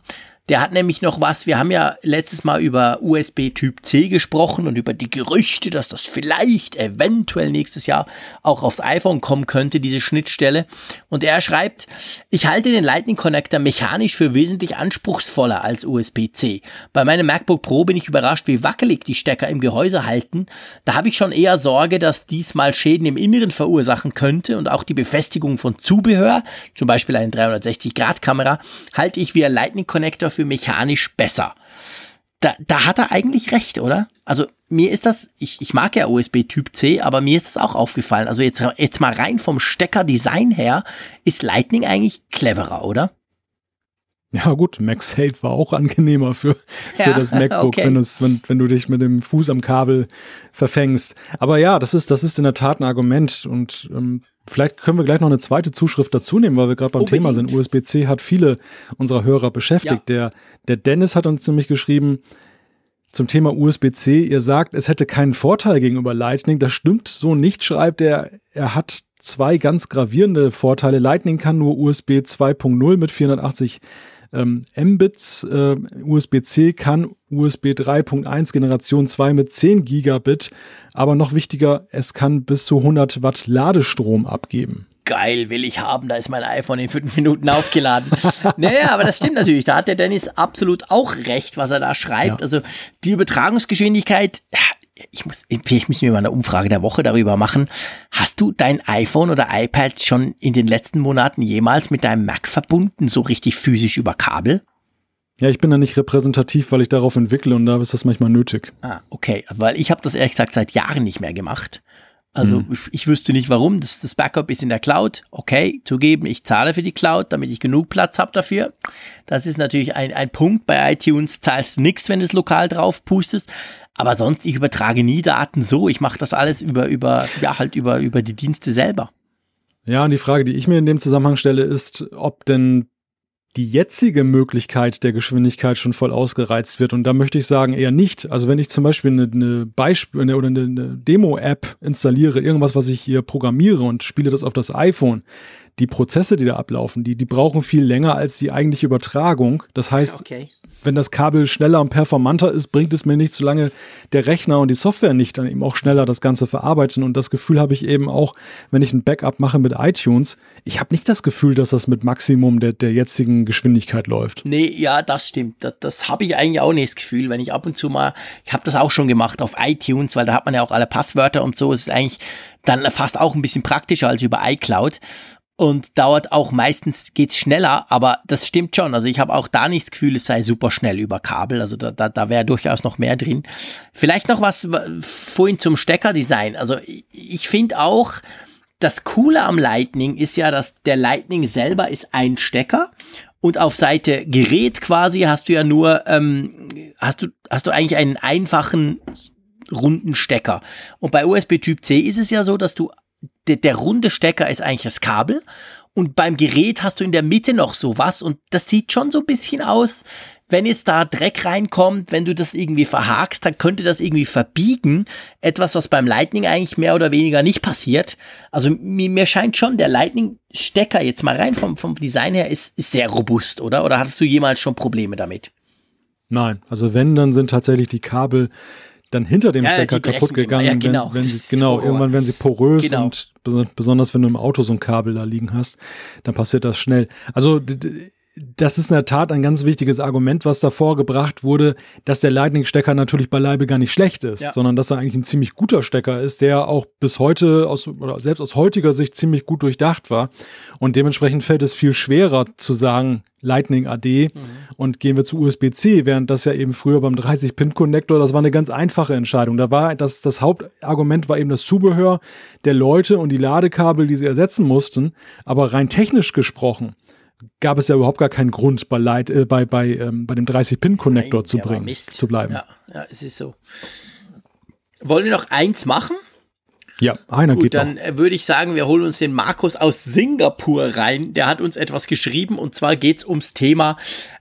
Der hat nämlich noch was, wir haben ja letztes Mal über USB Typ C gesprochen und über die Gerüchte, dass das vielleicht eventuell nächstes Jahr auch aufs iPhone kommen könnte, diese Schnittstelle. Und er schreibt, ich halte den Lightning Connector mechanisch für wesentlich anspruchsvoller als USB-C. Bei meinem MacBook Pro bin ich überrascht, wie wackelig die Stecker im Gehäuse halten. Da habe ich schon eher Sorge, dass dies mal Schäden im Inneren verursachen könnte und auch die Befestigung von Zubehör, zum Beispiel eine 360-Grad-Kamera, halte ich via Lightning Connector für mechanisch besser. Da, da hat er eigentlich recht, oder? Also mir ist das, ich, ich mag ja USB Typ C, aber mir ist das auch aufgefallen. Also jetzt, jetzt mal rein vom Stecker-Design her, ist Lightning eigentlich cleverer, oder? Ja gut, MagSafe war auch angenehmer für, für ja, das MacBook, okay. wenn, es, wenn, wenn du dich mit dem Fuß am Kabel verfängst. Aber ja, das ist, das ist in der Tat ein Argument und ähm, vielleicht können wir gleich noch eine zweite Zuschrift dazu nehmen, weil wir gerade beim Unbedingt. Thema sind. USB-C hat viele unserer Hörer beschäftigt. Ja. Der, der Dennis hat uns nämlich geschrieben, zum Thema USB-C, ihr sagt, es hätte keinen Vorteil gegenüber Lightning. Das stimmt so nicht, schreibt er. Er hat zwei ganz gravierende Vorteile. Lightning kann nur USB 2.0 mit 480 ähm, Mbits, äh, USB-C kann USB 3.1 Generation 2 mit 10 Gigabit, aber noch wichtiger, es kann bis zu 100 Watt Ladestrom abgeben geil, will ich haben, da ist mein iPhone in fünf Minuten aufgeladen. naja, aber das stimmt natürlich. Da hat der Dennis absolut auch recht, was er da schreibt. Ja. Also die Übertragungsgeschwindigkeit, ich muss, vielleicht müssen wir mal eine Umfrage der Woche darüber machen. Hast du dein iPhone oder iPad schon in den letzten Monaten jemals mit deinem Mac verbunden, so richtig physisch über Kabel? Ja, ich bin da nicht repräsentativ, weil ich darauf entwickle und da ist das manchmal nötig. Ah, okay, weil ich habe das ehrlich gesagt seit Jahren nicht mehr gemacht. Also ich, ich wüsste nicht warum. Das, das Backup ist in der Cloud. Okay, zugeben, ich zahle für die Cloud, damit ich genug Platz habe dafür. Das ist natürlich ein, ein Punkt. Bei iTunes zahlst du nichts, wenn du es lokal drauf pustest. Aber sonst, ich übertrage nie Daten so. Ich mache das alles über, über, ja, halt über, über die Dienste selber. Ja, und die Frage, die ich mir in dem Zusammenhang stelle, ist, ob denn die jetzige Möglichkeit der Geschwindigkeit schon voll ausgereizt wird. Und da möchte ich sagen, eher nicht. Also wenn ich zum Beispiel eine, eine Beispiel oder eine, eine Demo-App installiere, irgendwas, was ich hier programmiere und spiele das auf das iPhone, die Prozesse, die da ablaufen, die, die brauchen viel länger als die eigentliche Übertragung. Das heißt, okay. wenn das Kabel schneller und performanter ist, bringt es mir nicht, solange der Rechner und die Software nicht dann eben auch schneller das Ganze verarbeiten. Und das Gefühl habe ich eben auch, wenn ich ein Backup mache mit iTunes. Ich habe nicht das Gefühl, dass das mit Maximum der, der jetzigen Geschwindigkeit läuft. Nee, ja, das stimmt. Das, das habe ich eigentlich auch nicht das Gefühl, wenn ich ab und zu mal, ich habe das auch schon gemacht auf iTunes, weil da hat man ja auch alle Passwörter und so. Es ist eigentlich dann fast auch ein bisschen praktischer als über iCloud und dauert auch meistens geht's schneller, aber das stimmt schon. Also ich habe auch da nicht das Gefühl, es sei super schnell über Kabel. Also da, da, da wäre durchaus noch mehr drin. Vielleicht noch was vorhin zum Steckerdesign. Also ich, finde auch, das Coole am Lightning ist ja, dass der Lightning selber ist ein Stecker und auf Seite Gerät quasi hast du ja nur, ähm, hast du, hast du eigentlich einen einfachen runden Stecker. Und bei USB Typ C ist es ja so, dass du der, der runde Stecker ist eigentlich das Kabel und beim Gerät hast du in der Mitte noch sowas und das sieht schon so ein bisschen aus, wenn jetzt da Dreck reinkommt, wenn du das irgendwie verhakst, dann könnte das irgendwie verbiegen. Etwas, was beim Lightning eigentlich mehr oder weniger nicht passiert. Also mir, mir scheint schon, der Lightning-Stecker jetzt mal rein vom, vom Design her ist, ist sehr robust, oder? Oder hattest du jemals schon Probleme damit? Nein, also wenn, dann sind tatsächlich die Kabel dann hinter dem ja, Stecker kaputt gegangen. Ja, genau. Wenn, wenn sie, genau, irgendwann werden sie porös genau. und besonders wenn du im Auto so ein Kabel da liegen hast, dann passiert das schnell. Also das ist in der Tat ein ganz wichtiges Argument, was davor gebracht wurde, dass der Lightning-Stecker natürlich beileibe gar nicht schlecht ist, ja. sondern dass er eigentlich ein ziemlich guter Stecker ist, der auch bis heute aus, oder selbst aus heutiger Sicht ziemlich gut durchdacht war. Und dementsprechend fällt es viel schwerer zu sagen, Lightning AD mhm. und gehen wir zu USB-C, während das ja eben früher beim 30-Pin-Connector, das war eine ganz einfache Entscheidung. Da war das, das Hauptargument war eben das Zubehör der Leute und die Ladekabel, die sie ersetzen mussten. Aber rein technisch gesprochen gab es ja überhaupt gar keinen Grund, bei, Light, äh, bei, bei, ähm, bei dem 30-Pin-Connector zu bringen, zu bleiben. Ja, ja, es ist so. Wollen wir noch eins machen? Ja, einer Gut, geht dann noch. Äh, würde ich sagen, wir holen uns den Markus aus Singapur rein. Der hat uns etwas geschrieben und zwar geht es ums Thema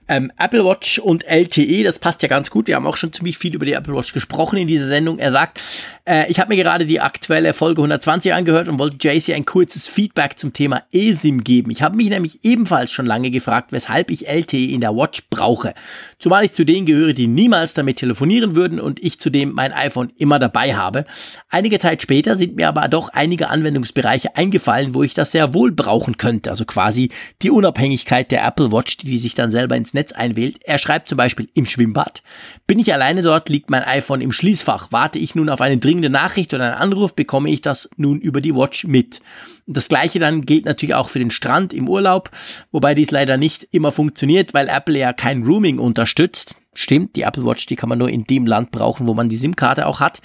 Ähm, Apple Watch und LTE, das passt ja ganz gut. Wir haben auch schon ziemlich viel über die Apple Watch gesprochen in dieser Sendung. Er sagt, äh, ich habe mir gerade die aktuelle Folge 120 angehört und wollte JC ein kurzes Feedback zum Thema eSIM geben. Ich habe mich nämlich ebenfalls schon lange gefragt, weshalb ich LTE in der Watch brauche. Zumal ich zu denen gehöre, die niemals damit telefonieren würden und ich zudem mein iPhone immer dabei habe. Einige Zeit später sind mir aber doch einige Anwendungsbereiche eingefallen, wo ich das sehr wohl brauchen könnte. Also quasi die Unabhängigkeit der Apple Watch, die sich dann selber ins Netz einwählt. Er schreibt zum Beispiel im Schwimmbad. Bin ich alleine dort, liegt mein iPhone im Schließfach. Warte ich nun auf eine dringende Nachricht oder einen Anruf, bekomme ich das nun über die Watch mit. Das gleiche dann gilt natürlich auch für den Strand im Urlaub, wobei dies leider nicht immer funktioniert, weil Apple ja kein Roaming unterstützt. Stimmt, die Apple Watch, die kann man nur in dem Land brauchen, wo man die SIM-Karte auch hat.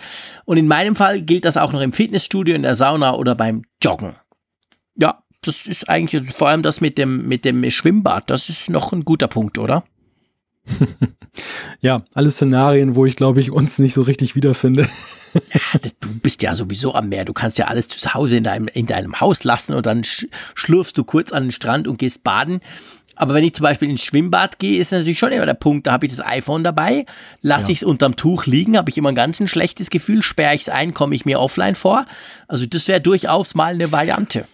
Und in meinem Fall gilt das auch noch im Fitnessstudio, in der Sauna oder beim Joggen. Das ist eigentlich vor allem das mit dem, mit dem Schwimmbad, das ist noch ein guter Punkt, oder? ja, alle Szenarien, wo ich glaube ich uns nicht so richtig wiederfinde. ja, du bist ja sowieso am Meer. Du kannst ja alles zu Hause in deinem, in deinem Haus lassen und dann schlurfst du kurz an den Strand und gehst baden. Aber wenn ich zum Beispiel ins Schwimmbad gehe, ist natürlich schon immer der Punkt, da habe ich das iPhone dabei, lasse ja. ich es unterm Tuch liegen, habe ich immer ein ganz ein schlechtes Gefühl, sperre ich es ein, komme ich mir offline vor. Also das wäre durchaus mal eine Variante.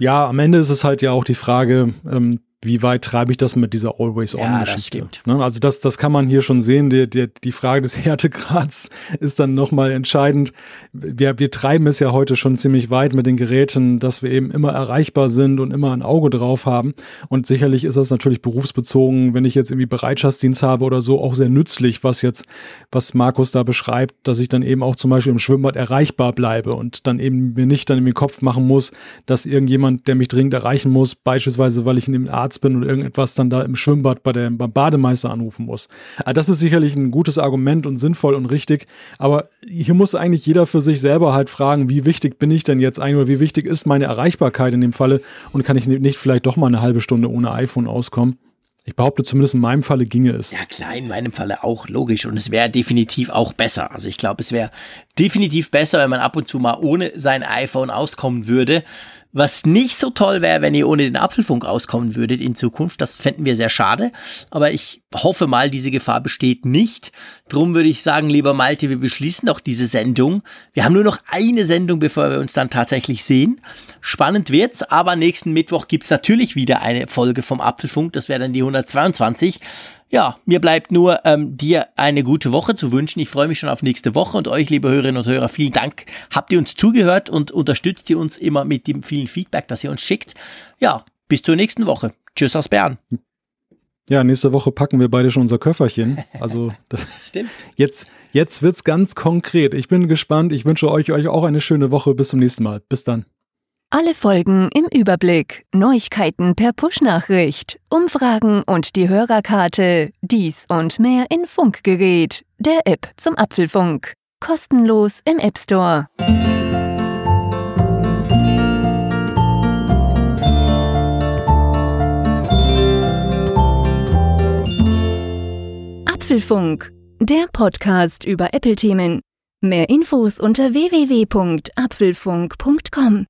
Ja, am Ende ist es halt ja auch die Frage, ähm, wie weit treibe ich das mit dieser Always-On-Geschichte? Ja, das ne? Also das, das kann man hier schon sehen. Die, die, die Frage des Härtegrads ist dann nochmal entscheidend. Wir, wir treiben es ja heute schon ziemlich weit mit den Geräten, dass wir eben immer erreichbar sind und immer ein Auge drauf haben. Und sicherlich ist das natürlich berufsbezogen, wenn ich jetzt irgendwie Bereitschaftsdienst habe oder so, auch sehr nützlich, was jetzt, was Markus da beschreibt, dass ich dann eben auch zum Beispiel im Schwimmbad erreichbar bleibe und dann eben mir nicht dann in den Kopf machen muss, dass irgendjemand, der mich dringend erreichen muss, beispielsweise, weil ich in dem Arzt Arzt bin und irgendetwas dann da im Schwimmbad bei der, beim Bademeister anrufen muss. Ah, das ist sicherlich ein gutes Argument und sinnvoll und richtig, aber hier muss eigentlich jeder für sich selber halt fragen, wie wichtig bin ich denn jetzt eigentlich oder wie wichtig ist meine Erreichbarkeit in dem Falle und kann ich nicht vielleicht doch mal eine halbe Stunde ohne iPhone auskommen? Ich behaupte, zumindest in meinem Falle ginge es. Ja, klar, in meinem Falle auch logisch. Und es wäre definitiv auch besser. Also ich glaube, es wäre definitiv besser, wenn man ab und zu mal ohne sein iPhone auskommen würde. Was nicht so toll wäre, wenn ihr ohne den Apfelfunk auskommen würdet in Zukunft. Das fänden wir sehr schade. Aber ich hoffe mal, diese Gefahr besteht nicht. Drum würde ich sagen, lieber Malte, wir beschließen doch diese Sendung. Wir haben nur noch eine Sendung, bevor wir uns dann tatsächlich sehen. Spannend wird's, aber nächsten Mittwoch gibt's natürlich wieder eine Folge vom Apfelfunk. Das wäre dann die 122. Ja, mir bleibt nur, ähm, dir eine gute Woche zu wünschen. Ich freue mich schon auf nächste Woche und euch, liebe Hörerinnen und Hörer, vielen Dank. Habt ihr uns zugehört und unterstützt ihr uns immer mit dem vielen Feedback, das ihr uns schickt. Ja, bis zur nächsten Woche. Tschüss aus Bern. Ja, nächste Woche packen wir beide schon unser Köfferchen. Also Stimmt. Jetzt, jetzt wird's ganz konkret. Ich bin gespannt. Ich wünsche euch, euch auch eine schöne Woche. Bis zum nächsten Mal. Bis dann. Alle Folgen im Überblick, Neuigkeiten per Push-Nachricht, Umfragen und die Hörerkarte, dies und mehr in Funkgerät, der App zum Apfelfunk. Kostenlos im App Store. Apfelfunk, der Podcast über Apple-Themen. Mehr Infos unter www.apfelfunk.com.